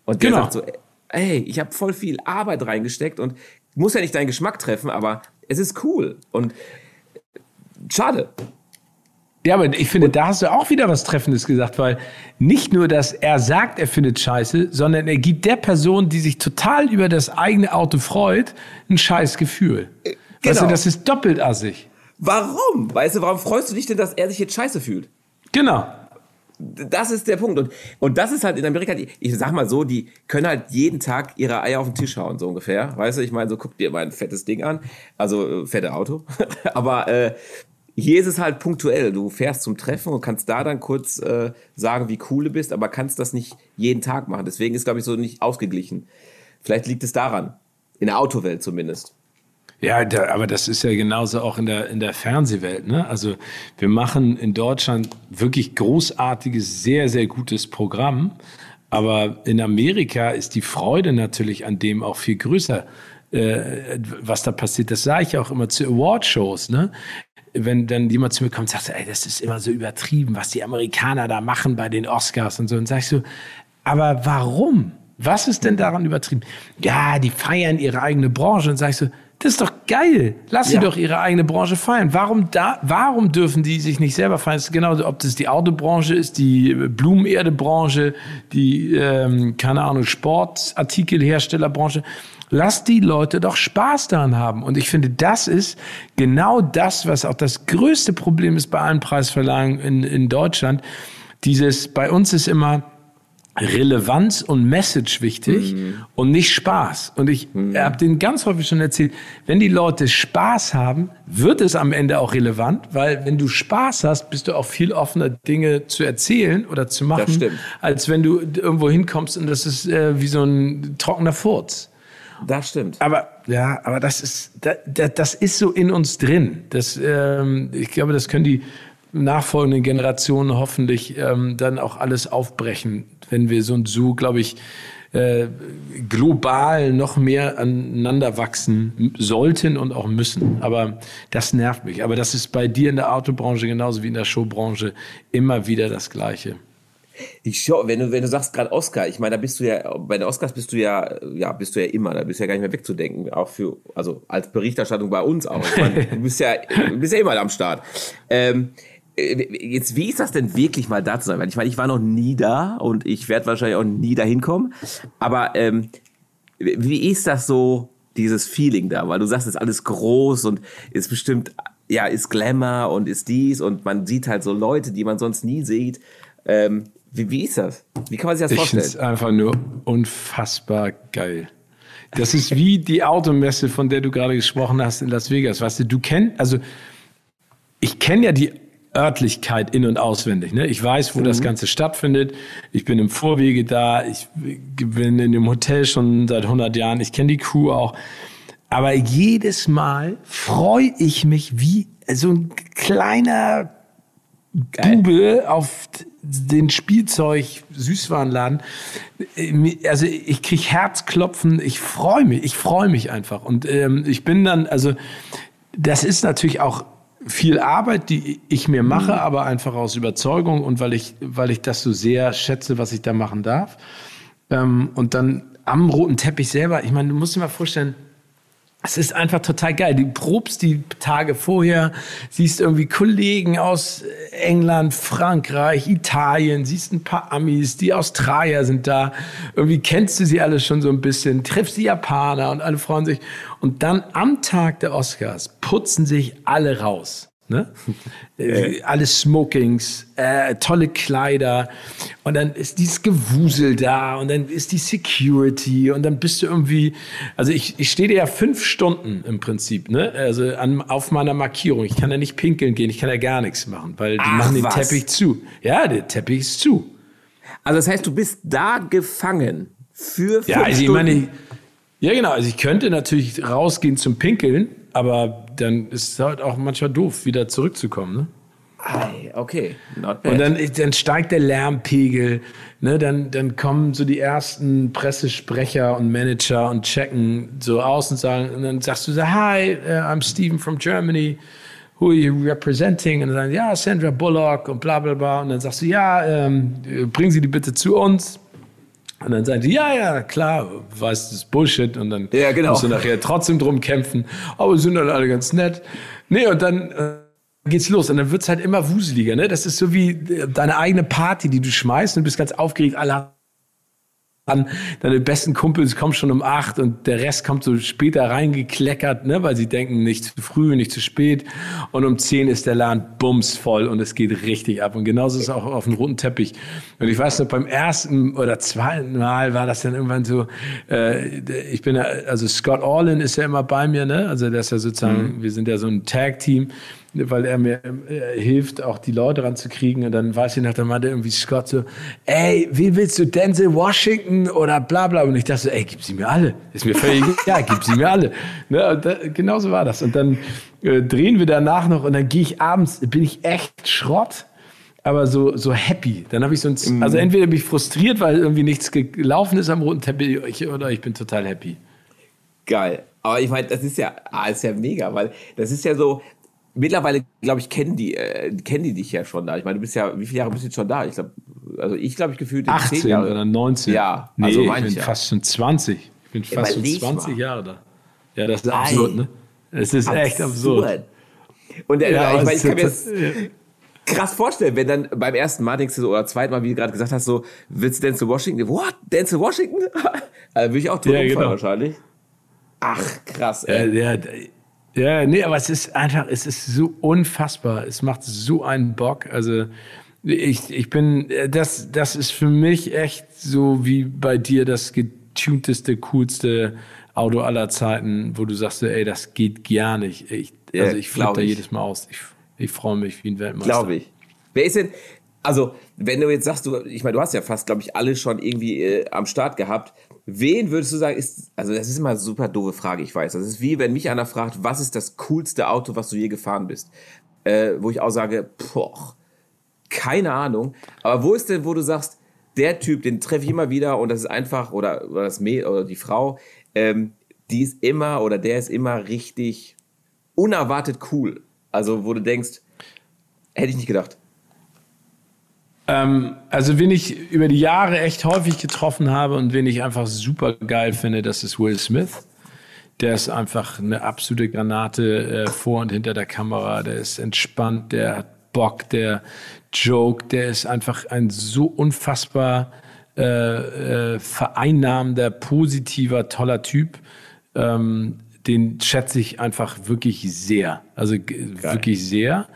Und der genau. sagt so, ey, ich habe voll viel Arbeit reingesteckt und muss ja nicht deinen Geschmack treffen, aber es ist cool. Und schade. Ja, aber ich finde, da hast du auch wieder was Treffendes gesagt, weil nicht nur, dass er sagt, er findet Scheiße, sondern er gibt der Person, die sich total über das eigene Auto freut, ein scheiß Gefühl. Genau. Weißt du, genau. das ist doppelt assig. Warum? Weißt du, warum freust du dich denn, dass er sich jetzt scheiße fühlt? Genau das ist der Punkt. Und, und das ist halt in Amerika, die, ich sag mal so, die können halt jeden Tag ihre Eier auf den Tisch hauen, so ungefähr. Weißt du, ich meine, so guck dir mal ein fettes Ding an. Also, äh, fette Auto. Aber äh, hier ist es halt punktuell. Du fährst zum Treffen und kannst da dann kurz äh, sagen, wie cool du bist, aber kannst das nicht jeden Tag machen. Deswegen ist, glaube ich, so nicht ausgeglichen. Vielleicht liegt es daran. In der Autowelt zumindest. Ja, da, aber das ist ja genauso auch in der, in der Fernsehwelt. Ne? Also wir machen in Deutschland wirklich großartiges, sehr, sehr gutes Programm. Aber in Amerika ist die Freude natürlich an dem auch viel größer, äh, was da passiert. Das sage ich auch immer zu Awardshows. Ne? wenn dann jemand zu mir kommt und sagt, ey, das ist immer so übertrieben, was die Amerikaner da machen bei den Oscars und so. Und sag ich so, aber warum? Was ist denn daran übertrieben? Ja, die feiern ihre eigene Branche und sag ich so, das ist doch geil. Lass sie ja. doch ihre eigene Branche feiern. Warum da, warum dürfen die sich nicht selber feiern? Das ist genauso, ob das die Autobranche ist, die Blumenerdebranche, die, ähm, keine Ahnung, Sportartikelherstellerbranche. Lass die Leute doch Spaß daran haben. Und ich finde, das ist genau das, was auch das größte Problem ist bei allen Preisverleihungen in, in Deutschland. Dieses, bei uns ist immer, Relevanz und Message wichtig mhm. und nicht Spaß. Und ich mhm. habe den ganz häufig schon erzählt, wenn die Leute Spaß haben, wird es am Ende auch relevant, weil wenn du Spaß hast, bist du auch viel offener, Dinge zu erzählen oder zu machen, als wenn du irgendwo hinkommst und das ist äh, wie so ein trockener Furz. Das stimmt. Aber ja, aber das ist das, das ist so in uns drin. Das, ähm, ich glaube, das können die nachfolgenden Generationen hoffentlich ähm, dann auch alles aufbrechen, wenn wir so und so, glaube ich, äh, global noch mehr aneinander wachsen sollten und auch müssen. Aber das nervt mich. Aber das ist bei dir in der Autobranche genauso wie in der Showbranche immer wieder das Gleiche. Ich schau, wenn du, wenn du sagst gerade Oscar, ich meine, da bist du ja, bei den Oscars bist du ja, ja, bist du ja immer, da bist du ja gar nicht mehr wegzudenken, auch für, also als Berichterstattung bei uns auch. Meine, du bist ja, du bist ja immer am Start. Ähm, äh, jetzt, wie ist das denn wirklich mal da zu sein? Weil ich meine, ich war noch nie da und ich werde wahrscheinlich auch nie dahin kommen. Aber ähm, wie ist das so, dieses Feeling da? Weil du sagst, es ist alles groß und ist bestimmt, ja, ist Glamour und ist dies und man sieht halt so Leute, die man sonst nie sieht. Ähm, wie, wie ist das? Wie kann man sich das ich vorstellen? Finde es einfach nur unfassbar geil. Das ist wie die Automesse, von der du gerade gesprochen hast in Las Vegas. Weißt du, du kennst, also ich kenne ja die Örtlichkeit in- und auswendig. Ne? Ich weiß, wo mhm. das Ganze stattfindet. Ich bin im Vorwege da. Ich bin in dem Hotel schon seit 100 Jahren. Ich kenne die Crew auch. Aber jedes Mal freue ich mich wie so ein kleiner Geil. Bube auf den Spielzeug Süßwarenladen. Also ich kriege Herzklopfen. Ich freue mich. Ich freue mich einfach. Und ähm, ich bin dann, also das ist natürlich auch viel Arbeit, die ich mir mache, mhm. aber einfach aus Überzeugung und weil ich, weil ich das so sehr schätze, was ich da machen darf. Ähm, und dann am roten Teppich selber, ich meine, du musst dir mal vorstellen, es ist einfach total geil. Du probst die Tage vorher, siehst irgendwie Kollegen aus England, Frankreich, Italien, siehst ein paar Amis, die Australier sind da. Irgendwie kennst du sie alle schon so ein bisschen, triffst die Japaner und alle freuen sich. Und dann am Tag der Oscars putzen sich alle raus. Ne? Äh, alle Smokings, äh, tolle Kleider und dann ist dieses Gewusel da und dann ist die Security und dann bist du irgendwie, also ich, ich stehe ja fünf Stunden im Prinzip, ne? Also an, auf meiner Markierung. Ich kann ja nicht pinkeln gehen, ich kann ja gar nichts machen, weil die Ach, machen den was? Teppich zu. Ja, der Teppich ist zu. Also das heißt, du bist da gefangen für fünf ja, also ich meine, ja genau, also ich könnte natürlich rausgehen zum Pinkeln, aber dann ist es halt auch manchmal doof, wieder zurückzukommen. Ne? okay, not bad. Und dann, dann steigt der Lärmpegel, ne? dann, dann kommen so die ersten Pressesprecher und Manager und checken so aus und sagen, und dann sagst du so, hi, uh, I'm Steven from Germany, who are you representing? Und dann sagen, ja, Sandra Bullock und bla bla bla. Und dann sagst du, ja, ähm, bringen Sie die bitte zu uns. Und dann sagen die, ja, ja, klar, weißt das ist Bullshit. Und dann ja, genau. musst du nachher trotzdem drum kämpfen. Aber sind dann alle ganz nett. Nee, und dann äh, geht's los. Und dann wird's halt immer wuseliger. Ne? Das ist so wie äh, deine eigene Party, die du schmeißt und du bist ganz aufgeregt. Alle an. Deine besten Kumpels kommen schon um acht und der Rest kommt so später reingekleckert, ne, weil sie denken, nicht zu früh, nicht zu spät. Und um zehn ist der Laden bumsvoll und es geht richtig ab. Und genauso ist es auch auf dem roten Teppich. Und ich weiß noch, beim ersten oder zweiten Mal war das dann irgendwann so, äh, ich bin ja, also Scott Orlin ist ja immer bei mir, ne? Also der ist ja sozusagen, mhm. wir sind ja so ein Tag-Team weil er mir äh, hilft, auch die Leute ranzukriegen. Und dann weiß ich noch, dann meinte irgendwie Scott so, ey, wie willst du Denzel Washington oder bla bla. Und ich dachte so, ey, gib sie mir alle. Ist mir völlig egal, gib sie mir alle. Ne, da, genau so war das. Und dann äh, drehen wir danach noch und dann gehe ich abends, bin ich echt Schrott aber so, so happy. Dann habe ich so ein, mhm. also entweder bin ich frustriert, weil irgendwie nichts gelaufen ist am roten Teppich, oder ich bin total happy. Geil. Aber ich meine, das ist ja, ah, ist ja mega, weil das ist ja so, mittlerweile, glaube ich, kennen die, äh, kennen die dich ja schon da. Ich meine, du bist ja, wie viele Jahre bist du jetzt schon da? Ich glaube, also ich glaube, ich gefühlt 18 Jahre. oder 19. Ja, nee, also ich bin ja. fast schon 20. Ich bin fast schon 20 mal. Jahre da. Ja, das ist Nein. absurd, ne? Es ist absurd. echt absurd. Und äh, ja, ich, meine, ich kann mir jetzt krass vorstellen, wenn dann beim ersten Mal denkst du so, oder zweiten Mal, wie du gerade gesagt hast, so, willst du Denzel Washington? What? Denzel Washington? also würde ich auch tun, ja, genau. wahrscheinlich. Ach, krass, ey. Ja, ja, ja, nee, aber es ist einfach, es ist so unfassbar. Es macht so einen Bock. Also, ich, ich bin, das, das ist für mich echt so wie bei dir das getunteste, coolste Auto aller Zeiten, wo du sagst, ey, das geht gar nicht. Ich, also ich flippe da jedes Mal aus. Ich, ich freue mich wie ein Weltmeister. Glaube ich. Wer ist denn, also wenn du jetzt sagst, du, ich meine, du hast ja fast, glaube ich, alle schon irgendwie äh, am Start gehabt. Wen würdest du sagen, ist, also das ist immer eine super doofe Frage, ich weiß. Das ist wie, wenn mich einer fragt, was ist das coolste Auto, was du je gefahren bist? Äh, wo ich auch sage, boah, keine Ahnung. Aber wo ist denn, wo du sagst, der Typ, den treffe ich immer wieder und das ist einfach, oder, oder das Mädel oder die Frau, ähm, die ist immer oder der ist immer richtig unerwartet cool. Also, wo du denkst, hätte ich nicht gedacht. Ähm, also, wen ich über die Jahre echt häufig getroffen habe und wen ich einfach super geil finde, das ist Will Smith. Der ist einfach eine absolute Granate äh, vor und hinter der Kamera. Der ist entspannt, der hat Bock, der Joke, der ist einfach ein so unfassbar äh, äh, vereinnahmender, positiver, toller Typ. Ähm, den schätze ich einfach wirklich sehr. Also Geil. wirklich sehr.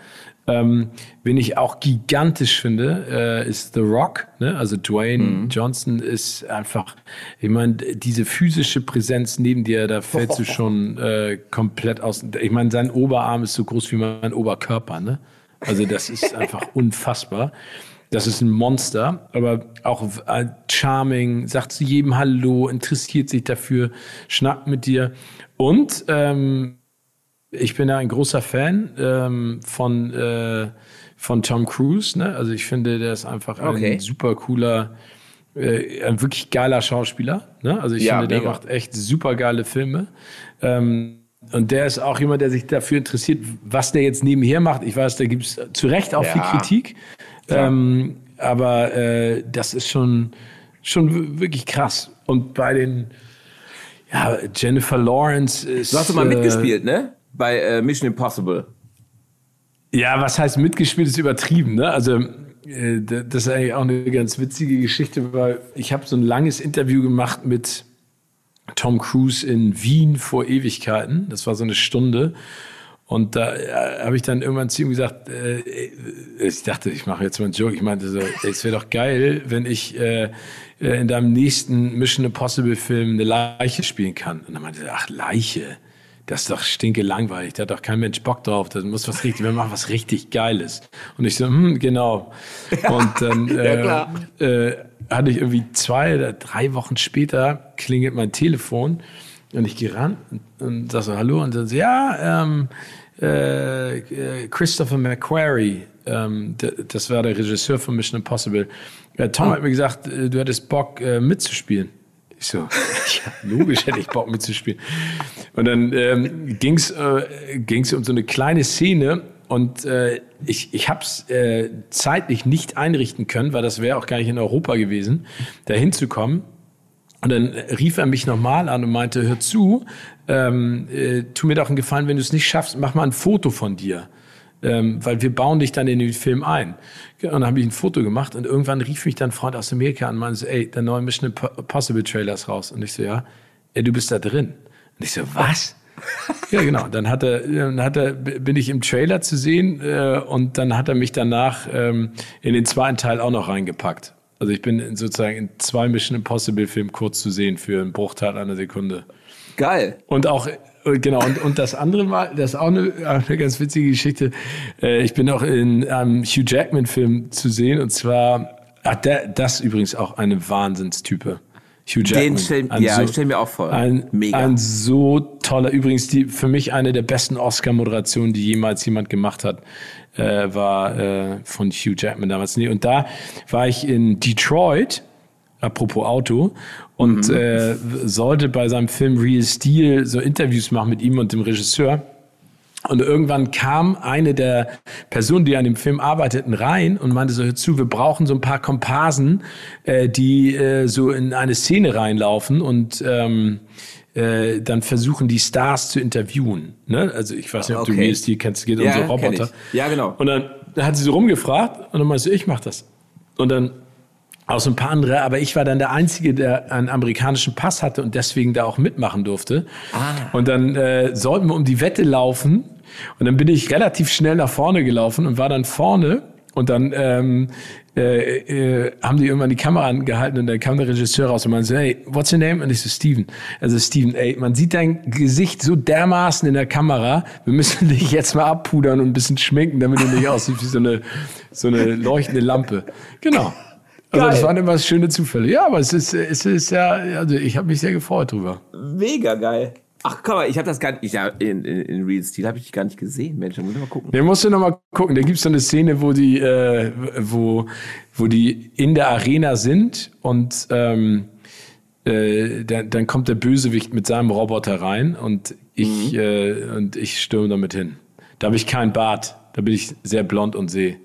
Ähm, wen ich auch gigantisch finde, äh, ist The Rock. Ne? Also Dwayne mhm. Johnson ist einfach, ich meine, diese physische Präsenz neben dir, da fällst du schon äh, komplett aus. Ich meine, sein Oberarm ist so groß wie mein Oberkörper. Ne? Also das ist einfach unfassbar. Das ist ein Monster, aber auch äh, charming, sagt zu jedem Hallo, interessiert sich dafür, schnackt mit dir. Und ähm, ich bin ja ein großer Fan ähm, von, äh, von Tom Cruise. Ne? Also ich finde, der ist einfach okay. ein super cooler, äh, ein wirklich geiler Schauspieler. Ne? Also ich ja, finde, der mega. macht echt super geile Filme. Ähm, und der ist auch jemand, der sich dafür interessiert, was der jetzt nebenher macht. Ich weiß, da gibt es zu Recht auch ja. viel Kritik. Ähm, aber äh, das ist schon, schon wirklich krass. Und bei den ja, Jennifer Lawrence ist. Du hast doch mal äh, mitgespielt, ne? Bei äh, Mission Impossible. Ja, was heißt mitgespielt, ist übertrieben, ne? Also, äh, das ist eigentlich auch eine ganz witzige Geschichte, weil ich habe so ein langes Interview gemacht mit Tom Cruise in Wien vor Ewigkeiten. Das war so eine Stunde. Und da äh, habe ich dann irgendwann zu ihm gesagt, äh, ich dachte, ich mache jetzt mal einen Joke. Ich meinte so, es wäre doch geil, wenn ich äh, äh, in deinem nächsten Mission Impossible Film eine Leiche spielen kann. Und dann meinte er, ach, Leiche, das ist doch stinke langweilig. Da hat doch kein Mensch Bock drauf. Das muss was richtig, wir machen was richtig Geiles. Und ich so, hm, genau. Und dann ja, äh, äh, hatte ich irgendwie zwei oder drei Wochen später klingelt mein Telefon und ich gehe ran und, und sage so, hallo. Und dann so, ja, ähm, äh, äh Christopher McQuarrie, ähm, das war der Regisseur von Mission Impossible. Tom oh. hat mir gesagt, äh, du hättest Bock äh, mitzuspielen. Ich so, ja, logisch hätte ich Bock mitzuspielen. Und dann ähm, ging es äh, ging's um so eine kleine Szene und äh, ich, ich habe es äh, zeitlich nicht einrichten können, weil das wäre auch gar nicht in Europa gewesen, da hinzukommen. Und dann rief er mich nochmal an und meinte, hör zu, ähm, äh, tu mir doch einen Gefallen, wenn du es nicht schaffst, mach mal ein Foto von dir ähm, weil wir bauen dich dann in den Film ein. Und dann habe ich ein Foto gemacht und irgendwann rief mich dann ein Freund aus Amerika an und meinte so, ey, der neue Mission Impossible Trailer ist raus. Und ich so, ja, ey, du bist da drin. Und ich so, was? ja, genau. Dann hat er, dann hat er, bin ich im Trailer zu sehen äh, und dann hat er mich danach ähm, in den zweiten Teil auch noch reingepackt. Also ich bin sozusagen in zwei Mission Impossible Filmen kurz zu sehen für einen Bruchteil einer Sekunde. Geil. Und auch Genau, und, und das andere Mal, das ist auch eine, eine ganz witzige Geschichte. Äh, ich bin auch in einem Hugh Jackman-Film zu sehen und zwar, ach, der, das übrigens auch eine Wahnsinnstype. Hugh Jackman. Den stell, ja, so, ich stell mir auch vor. Ein, Mega. ein so toller, übrigens die für mich eine der besten Oscar-Moderationen, die jemals jemand gemacht hat, äh, war äh, von Hugh Jackman damals. Und da war ich in Detroit apropos Auto, und mhm. äh, sollte bei seinem Film Real Steel so Interviews machen mit ihm und dem Regisseur. Und irgendwann kam eine der Personen, die an dem Film arbeiteten, rein und meinte so, hör zu, wir brauchen so ein paar Komparsen, äh, die äh, so in eine Szene reinlaufen und ähm, äh, dann versuchen, die Stars zu interviewen. Ne? Also ich weiß nicht, ob okay. du die kennst, geht um so Roboter. Ja, genau. Und dann, dann hat sie so rumgefragt und dann meinte sie, ich mach das. Und dann auch so ein paar andere, aber ich war dann der Einzige, der einen amerikanischen Pass hatte und deswegen da auch mitmachen durfte. Ah. Und dann äh, sollten wir um die Wette laufen und dann bin ich relativ schnell nach vorne gelaufen und war dann vorne und dann ähm, äh, äh, haben die irgendwann die Kamera angehalten und dann kam der Regisseur raus und meinte so, hey, what's your name? Und ich so, Steven. Also Steven, ey, man sieht dein Gesicht so dermaßen in der Kamera, wir müssen dich jetzt mal abpudern und ein bisschen schminken, damit du nicht aussiehst wie so eine, so eine leuchtende Lampe. Genau. Also das waren immer schöne Zufälle. Ja, aber es ist, es ist ja, also ich habe mich sehr gefreut drüber. Mega geil. Ach komm mal, ich habe das gar nicht, ja, in, in, in Real Steel habe ich gar nicht gesehen, Mensch, da muss ich mal gucken. Ja, musst du noch mal gucken. Da gibt's so eine Szene, wo die, äh, wo, wo die in der Arena sind und ähm, äh, dann, dann kommt der Bösewicht mit seinem Roboter rein und ich, mhm. äh, und ich stürme damit hin. Da habe ich keinen Bart, da bin ich sehr blond und sehe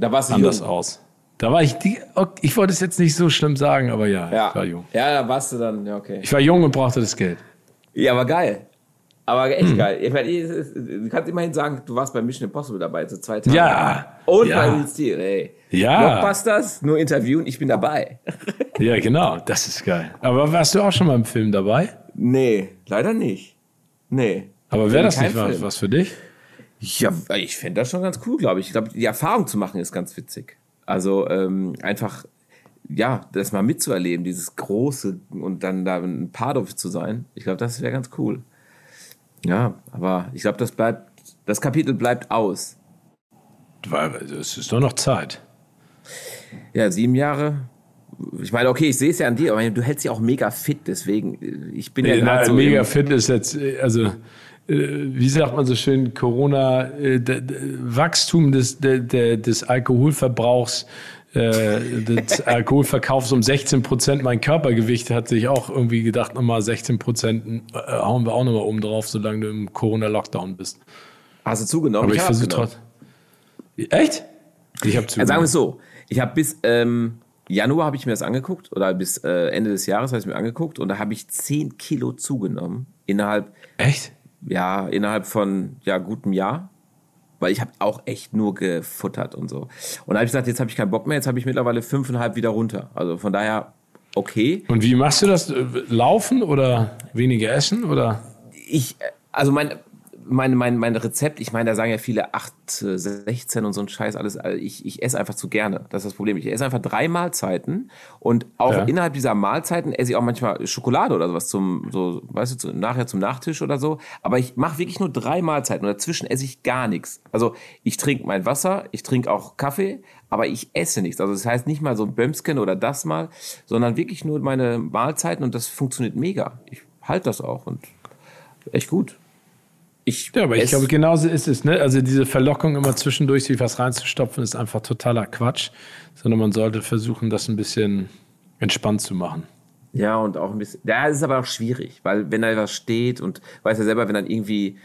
anders jung. aus. Da war ich, die, ich wollte es jetzt nicht so schlimm sagen, aber ja, ja. ich war jung. Ja, da warst du dann, ja, okay. Ich war jung und brauchte das Geld. Ja, aber geil. Aber echt hm. geil. Ich meine, du kannst immerhin sagen, du warst bei Mission Impossible dabei, so zwei Tage. Ja. Und ja. bei Real Steel, ey. Ja. Blockbusters, nur interviewen, ich bin dabei. ja, genau, das ist geil. Aber warst du auch schon mal im Film dabei? Nee, leider nicht. Nee. Aber wäre das nicht was, was für dich? Ja, ich fände das schon ganz cool, glaube ich. Ich glaube, die Erfahrung zu machen ist ganz witzig. Also ähm, einfach, ja, das mal mitzuerleben, dieses Große und dann da ein Part zu sein. Ich glaube, das wäre ganz cool. Ja, aber ich glaube, das bleibt, das Kapitel bleibt aus. Es ist doch noch Zeit. Ja, sieben Jahre. Ich meine, okay, ich sehe es ja an dir, aber du hältst ja auch mega fit, deswegen, ich bin ja äh, gerade so. Mega fit ist jetzt, also äh, wie sagt man so schön, Corona, äh, Wachstum des, des Alkoholverbrauchs, äh, des Alkoholverkaufs um 16 Prozent. Mein Körpergewicht hat sich auch irgendwie gedacht, nochmal 16 Prozent hauen wir auch nochmal oben drauf, solange du im Corona-Lockdown bist. Hast du zugenommen? Aber ich, ich versuche trotzdem. Echt? Ich habe zugenommen. Also sagen wir es so, ich habe bis ähm, Januar habe ich mir das angeguckt oder bis äh, Ende des Jahres habe ich mir angeguckt und da habe ich 10 Kilo zugenommen innerhalb. Echt? Ja, innerhalb von ja, gutem Jahr. Weil ich habe auch echt nur gefuttert und so. Und da habe ich gesagt, jetzt habe ich keinen Bock mehr, jetzt habe ich mittlerweile fünfeinhalb wieder runter. Also von daher okay. Und wie machst du das? Laufen oder weniger essen oder? Ich, also mein, mein, mein, mein Rezept, ich meine, da sagen ja viele 8, 16 und so ein Scheiß, alles. Ich, ich esse einfach zu gerne. Das ist das Problem. Ich esse einfach drei Mahlzeiten und auch ja. innerhalb dieser Mahlzeiten esse ich auch manchmal Schokolade oder sowas zum, so, weißt du, nachher zum Nachtisch oder so. Aber ich mache wirklich nur drei Mahlzeiten und dazwischen esse ich gar nichts. Also ich trinke mein Wasser, ich trinke auch Kaffee, aber ich esse nichts. Also das heißt nicht mal so ein Bömsken oder das mal, sondern wirklich nur meine Mahlzeiten und das funktioniert mega. Ich halte das auch und echt gut. Ich ja, aber ich glaube, genauso ist es. Ne? Also diese Verlockung, immer zwischendurch sich was reinzustopfen, ist einfach totaler Quatsch. Sondern man sollte versuchen, das ein bisschen entspannt zu machen. Ja, und auch ein bisschen. Ja, es ist aber auch schwierig, weil wenn da was steht und weiß ja selber, wenn dann irgendwie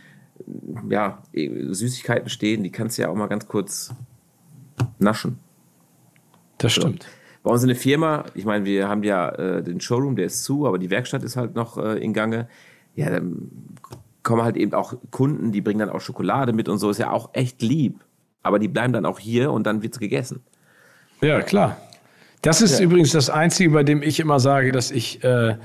ja, Süßigkeiten stehen, die kannst du ja auch mal ganz kurz naschen. Das stimmt. Bei uns in der Firma, ich meine, wir haben ja äh, den Showroom, der ist zu, aber die Werkstatt ist halt noch äh, in Gange. Ja, dann kommen halt eben auch Kunden, die bringen dann auch Schokolade mit und so, ist ja auch echt lieb. Aber die bleiben dann auch hier und dann wird's gegessen. Ja, klar. Das ist ja. übrigens das Einzige, bei dem ich immer sage, dass ich, äh,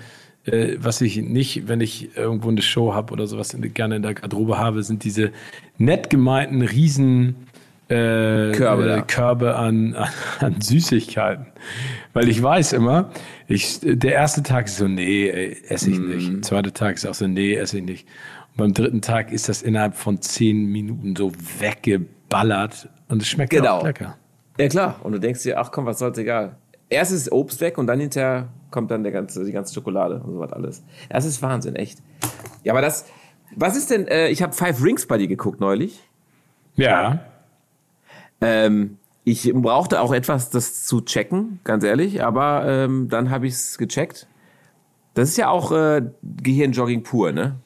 äh, was ich nicht, wenn ich irgendwo eine Show habe oder sowas gerne in der Garderobe habe, sind diese nett gemeinten Riesen äh, Körbe, äh, Körbe an, an, an, Süßigkeiten. Weil ich weiß immer, ich, der erste Tag ist so, nee, esse ich mm. nicht. Der zweite Tag ist auch so, nee, esse ich nicht beim dritten Tag ist das innerhalb von zehn Minuten so weggeballert und es schmeckt genau. auch lecker. Ja klar. Und du denkst dir, ach komm, was soll's egal. Erst ist Obst weg und dann hinterher kommt dann der ganze, die ganze Schokolade und so was alles. Das ist Wahnsinn, echt. Ja, aber das, was ist denn, äh, ich habe Five Rings bei dir geguckt neulich. Ja. Ähm, ich brauchte auch etwas, das zu checken, ganz ehrlich, aber ähm, dann habe ich es gecheckt. Das ist ja auch äh, Gehirnjogging pur, ne?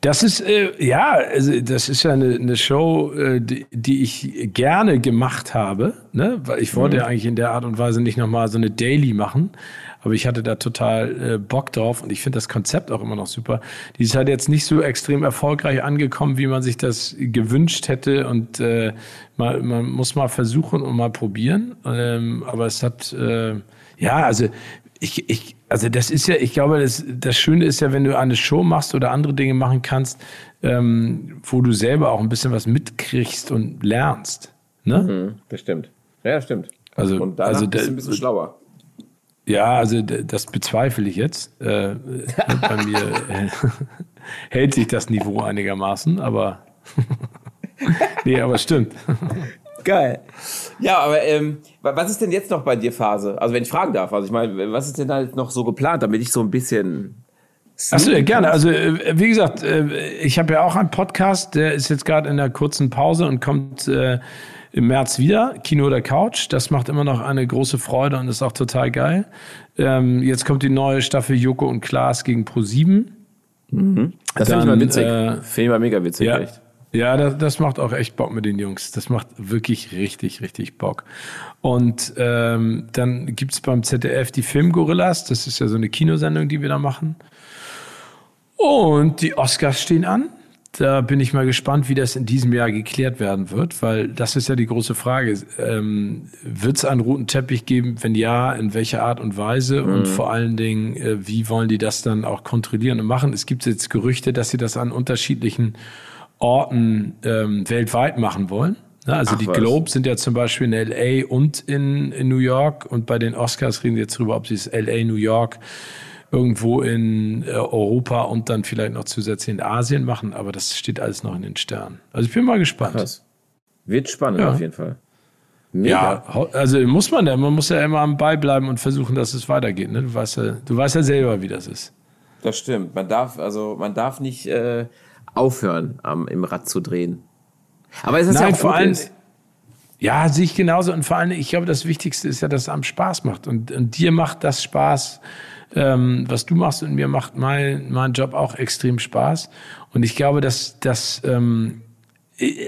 Das ist, äh, ja, also das ist ja eine, eine Show, äh, die, die, ich gerne gemacht habe. Ne? Weil ich wollte mhm. eigentlich in der Art und Weise nicht nochmal so eine Daily machen. Aber ich hatte da total äh, Bock drauf und ich finde das Konzept auch immer noch super. Die ist halt jetzt nicht so extrem erfolgreich angekommen, wie man sich das gewünscht hätte. Und äh, mal, man muss mal versuchen und mal probieren. Ähm, aber es hat, äh, ja, also ich, ich, also das ist ja, ich glaube, das, das Schöne ist ja, wenn du eine Show machst oder andere Dinge machen kannst, ähm, wo du selber auch ein bisschen was mitkriegst und lernst. Ne? Mhm, das stimmt. Ja, das stimmt. Also, und danach also bist du ein bisschen schlauer. Ja, also das bezweifle ich jetzt. Äh, bei mir äh, hält sich das Niveau einigermaßen, aber nee, aber stimmt. Geil. Ja, aber ähm, was ist denn jetzt noch bei dir Phase? Also wenn ich fragen darf, also ich meine, was ist denn da jetzt noch so geplant, damit ich so ein bisschen Achso, ja, gerne. Also, äh, wie gesagt, äh, ich habe ja auch einen Podcast, der ist jetzt gerade in der kurzen Pause und kommt äh, im März wieder. Kino oder Couch. Das macht immer noch eine große Freude und ist auch total geil. Ähm, jetzt kommt die neue Staffel Joko und Klaas gegen Pro 7. Mhm. Das finde ich mal witzig. Äh, finde ich mal mega witzig, ja, echt. Ja, das, das macht auch echt Bock mit den Jungs. Das macht wirklich richtig, richtig Bock. Und ähm, dann gibt's beim ZDF die Filmgorillas. Das ist ja so eine Kinosendung, die wir da machen. Und die Oscars stehen an. Da bin ich mal gespannt, wie das in diesem Jahr geklärt werden wird, weil das ist ja die große Frage. Ähm, wird es einen roten Teppich geben? Wenn ja, in welcher Art und Weise? Mhm. Und vor allen Dingen, äh, wie wollen die das dann auch kontrollieren und machen? Es gibt jetzt Gerüchte, dass sie das an unterschiedlichen Orten ähm, weltweit machen wollen. Ja, also Ach, die was. Globes sind ja zum Beispiel in LA und in, in New York und bei den Oscars reden wir jetzt darüber, ob sie es LA, New York, irgendwo in äh, Europa und dann vielleicht noch zusätzlich in Asien machen, aber das steht alles noch in den Sternen. Also ich bin mal gespannt. Krass. Wird spannend ja. auf jeden Fall. Mega. Ja, also muss man ja, man muss ja immer am Ball bleiben und versuchen, dass es weitergeht. Ne? Du, weißt ja, du weißt ja selber, wie das ist. Das stimmt. Man darf, also man darf nicht äh, aufhören, am, im Rad zu drehen. Aber es ist Nein, ja vor allem. Ja, sehe ich genauso. Und vor allem, ich glaube, das Wichtigste ist ja, dass es am Spaß macht. Und, und dir macht das Spaß, ähm, was du machst. Und mir macht mein, mein Job auch extrem Spaß. Und ich glaube, dass, dass ähm,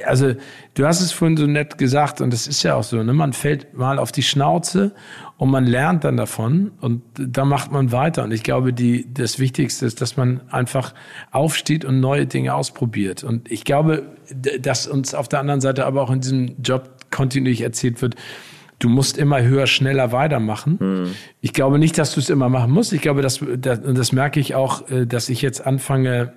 also du hast es vorhin so nett gesagt und das ist ja auch so, ne? man fällt mal auf die Schnauze und man lernt dann davon und da macht man weiter. Und ich glaube, die, das Wichtigste ist, dass man einfach aufsteht und neue Dinge ausprobiert. Und ich glaube, dass uns auf der anderen Seite aber auch in diesem Job kontinuierlich erzählt wird, du musst immer höher, schneller weitermachen. Mhm. Ich glaube nicht, dass du es immer machen musst. Ich glaube, dass, das, das merke ich auch, äh, dass ich jetzt anfange,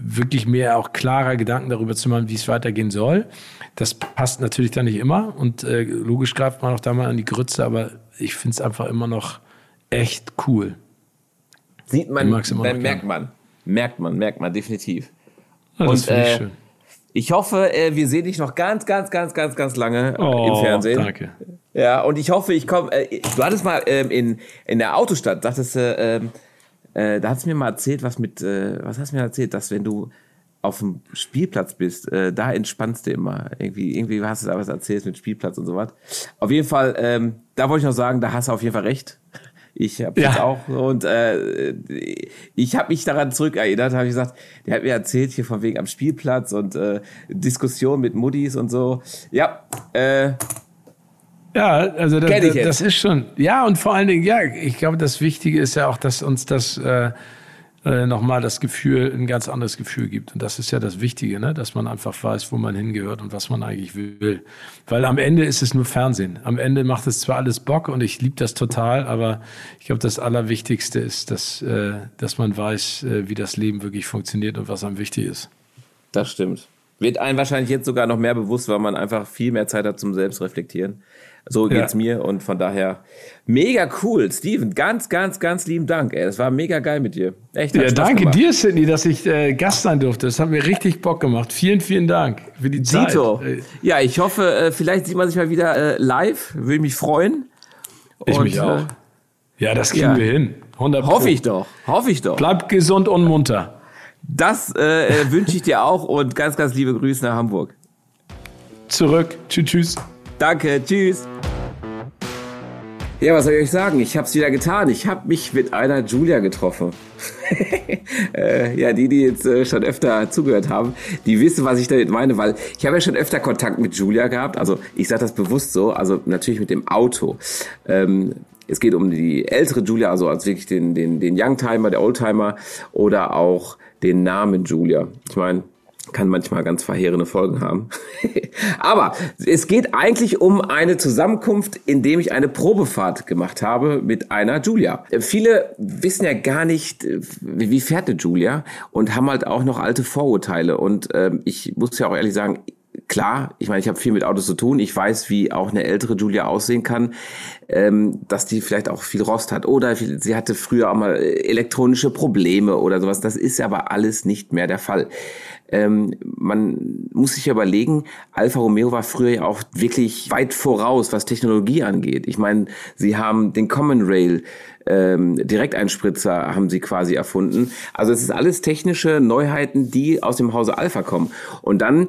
wirklich mehr auch klarer Gedanken darüber zu machen, wie es weitergehen soll. Das passt natürlich dann nicht immer und äh, logisch greift man auch da mal an die Grütze, aber ich finde es einfach immer noch echt cool. Sieht man, dann merkt man, merkt man, merkt man definitiv. Ja, das und, äh, schön. Ich hoffe, äh, wir sehen dich noch ganz, ganz, ganz, ganz, ganz lange oh, im Fernsehen. Danke. Ja, und ich hoffe, ich komme. Äh, du hattest mal ähm, in, in der Autostadt, dachtest du, äh, da hast du mir mal erzählt, was mit, äh, was hast du mir erzählt, dass wenn du auf dem Spielplatz bist, äh, da entspannst du immer. Irgendwie, irgendwie hast du da was erzählt mit Spielplatz und so was. Auf jeden Fall, ähm, da wollte ich noch sagen, da hast du auf jeden Fall recht. Ich habe ja. auch und äh, ich habe mich daran zurückerinnert, habe ich gesagt, der hat mir erzählt hier von wegen am Spielplatz und äh, Diskussion mit Muddis und so. Ja, äh, ja, also das, das, ist schon. Ja, und vor allen Dingen, ja, ich glaube, das Wichtige ist ja auch, dass uns das äh, äh, nochmal das Gefühl, ein ganz anderes Gefühl gibt. Und das ist ja das Wichtige, ne? dass man einfach weiß, wo man hingehört und was man eigentlich will. Weil am Ende ist es nur Fernsehen. Am Ende macht es zwar alles Bock und ich liebe das total, aber ich glaube, das Allerwichtigste ist, dass, äh, dass man weiß, äh, wie das Leben wirklich funktioniert und was einem wichtig ist. Das stimmt. Wird einem wahrscheinlich jetzt sogar noch mehr bewusst, weil man einfach viel mehr Zeit hat zum Selbstreflektieren. So geht's ja. mir und von daher mega cool. Steven, ganz, ganz, ganz lieben Dank. Ey. Das war mega geil mit dir. Echt. Ja, danke gemacht. dir, Sidney, dass ich äh, Gast sein durfte. Das hat mir richtig Bock gemacht. Vielen, vielen Dank für die Zeit. Dito. Ja, ich hoffe, äh, vielleicht sieht man sich mal wieder äh, live. Würde mich freuen. Und, ich mich auch. Äh, ja, das kriegen ja. wir hin. 100 Hoffe ich doch. Hoffe ich doch. Bleib gesund und munter. Das äh, äh, wünsche ich dir auch und ganz, ganz liebe Grüße nach Hamburg. Zurück. Tschüss, tschüss. Danke, tschüss. Ja, was soll ich euch sagen? Ich habe es wieder getan. Ich habe mich mit einer Julia getroffen. äh, ja, die, die jetzt äh, schon öfter zugehört haben, die wissen, was ich damit meine, weil ich habe ja schon öfter Kontakt mit Julia gehabt. Also ich sage das bewusst so, also natürlich mit dem Auto. Ähm, es geht um die ältere Julia, also als wirklich den, den, den Youngtimer, der Oldtimer oder auch den Namen Julia. Ich meine, kann manchmal ganz verheerende Folgen haben. Aber es geht eigentlich um eine Zusammenkunft, in dem ich eine Probefahrt gemacht habe mit einer Julia. Viele wissen ja gar nicht, wie fährt eine Julia und haben halt auch noch alte Vorurteile. Und äh, ich muss ja auch ehrlich sagen, klar, ich meine, ich habe viel mit Autos zu tun. Ich weiß, wie auch eine ältere Julia aussehen kann, ähm, dass die vielleicht auch viel Rost hat oder sie hatte früher auch mal elektronische Probleme oder sowas. Das ist aber alles nicht mehr der Fall. Ähm, man muss sich überlegen, Alfa Romeo war früher ja auch wirklich weit voraus, was Technologie angeht. Ich meine, sie haben den Common Rail ähm, Direkteinspritzer haben sie quasi erfunden. Also es ist alles technische Neuheiten, die aus dem Hause Alpha kommen. Und dann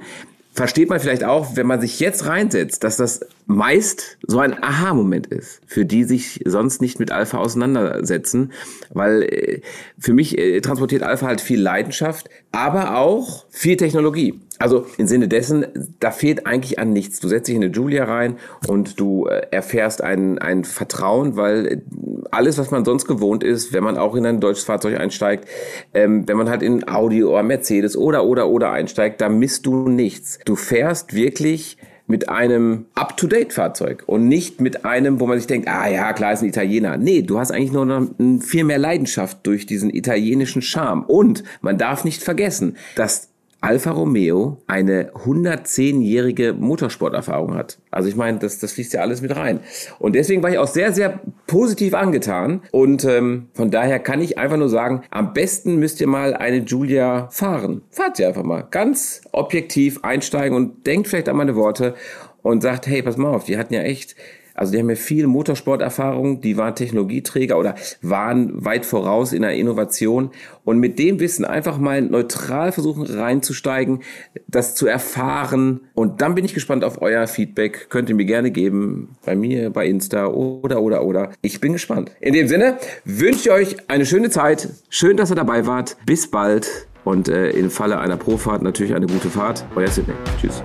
versteht man vielleicht auch, wenn man sich jetzt reinsetzt, dass das meist so ein Aha-Moment ist, für die sich sonst nicht mit Alpha auseinandersetzen, weil äh, für mich äh, transportiert Alpha halt viel Leidenschaft, aber auch viel Technologie. Also im Sinne dessen, da fehlt eigentlich an nichts. Du setzt dich in eine Julia rein und du äh, erfährst ein, ein Vertrauen, weil äh, alles, was man sonst gewohnt ist, wenn man auch in ein deutsches Fahrzeug einsteigt, ähm, wenn man halt in Audi oder Mercedes oder oder oder einsteigt, da misst du nichts. Du fährst wirklich mit einem Up-to-Date-Fahrzeug und nicht mit einem, wo man sich denkt, ah ja, klar ist ein Italiener. Nee, du hast eigentlich nur noch viel mehr Leidenschaft durch diesen italienischen Charme. Und man darf nicht vergessen, dass Alfa Romeo eine 110-jährige Motorsporterfahrung hat. Also ich meine, das, das fließt ja alles mit rein. Und deswegen war ich auch sehr, sehr positiv angetan. Und ähm, von daher kann ich einfach nur sagen, am besten müsst ihr mal eine Julia fahren. Fahrt sie einfach mal. Ganz objektiv einsteigen und denkt vielleicht an meine Worte und sagt, hey, pass mal auf, die hatten ja echt also die haben ja viel Motorsporterfahrung, die waren Technologieträger oder waren weit voraus in der Innovation. Und mit dem Wissen einfach mal neutral versuchen reinzusteigen, das zu erfahren. Und dann bin ich gespannt auf euer Feedback. Könnt ihr mir gerne geben. Bei mir, bei Insta oder, oder, oder. Ich bin gespannt. In dem Sinne wünsche ich euch eine schöne Zeit. Schön, dass ihr dabei wart. Bis bald. Und äh, im Falle einer Profahrt natürlich eine gute Fahrt. Euer Sidney. Tschüss.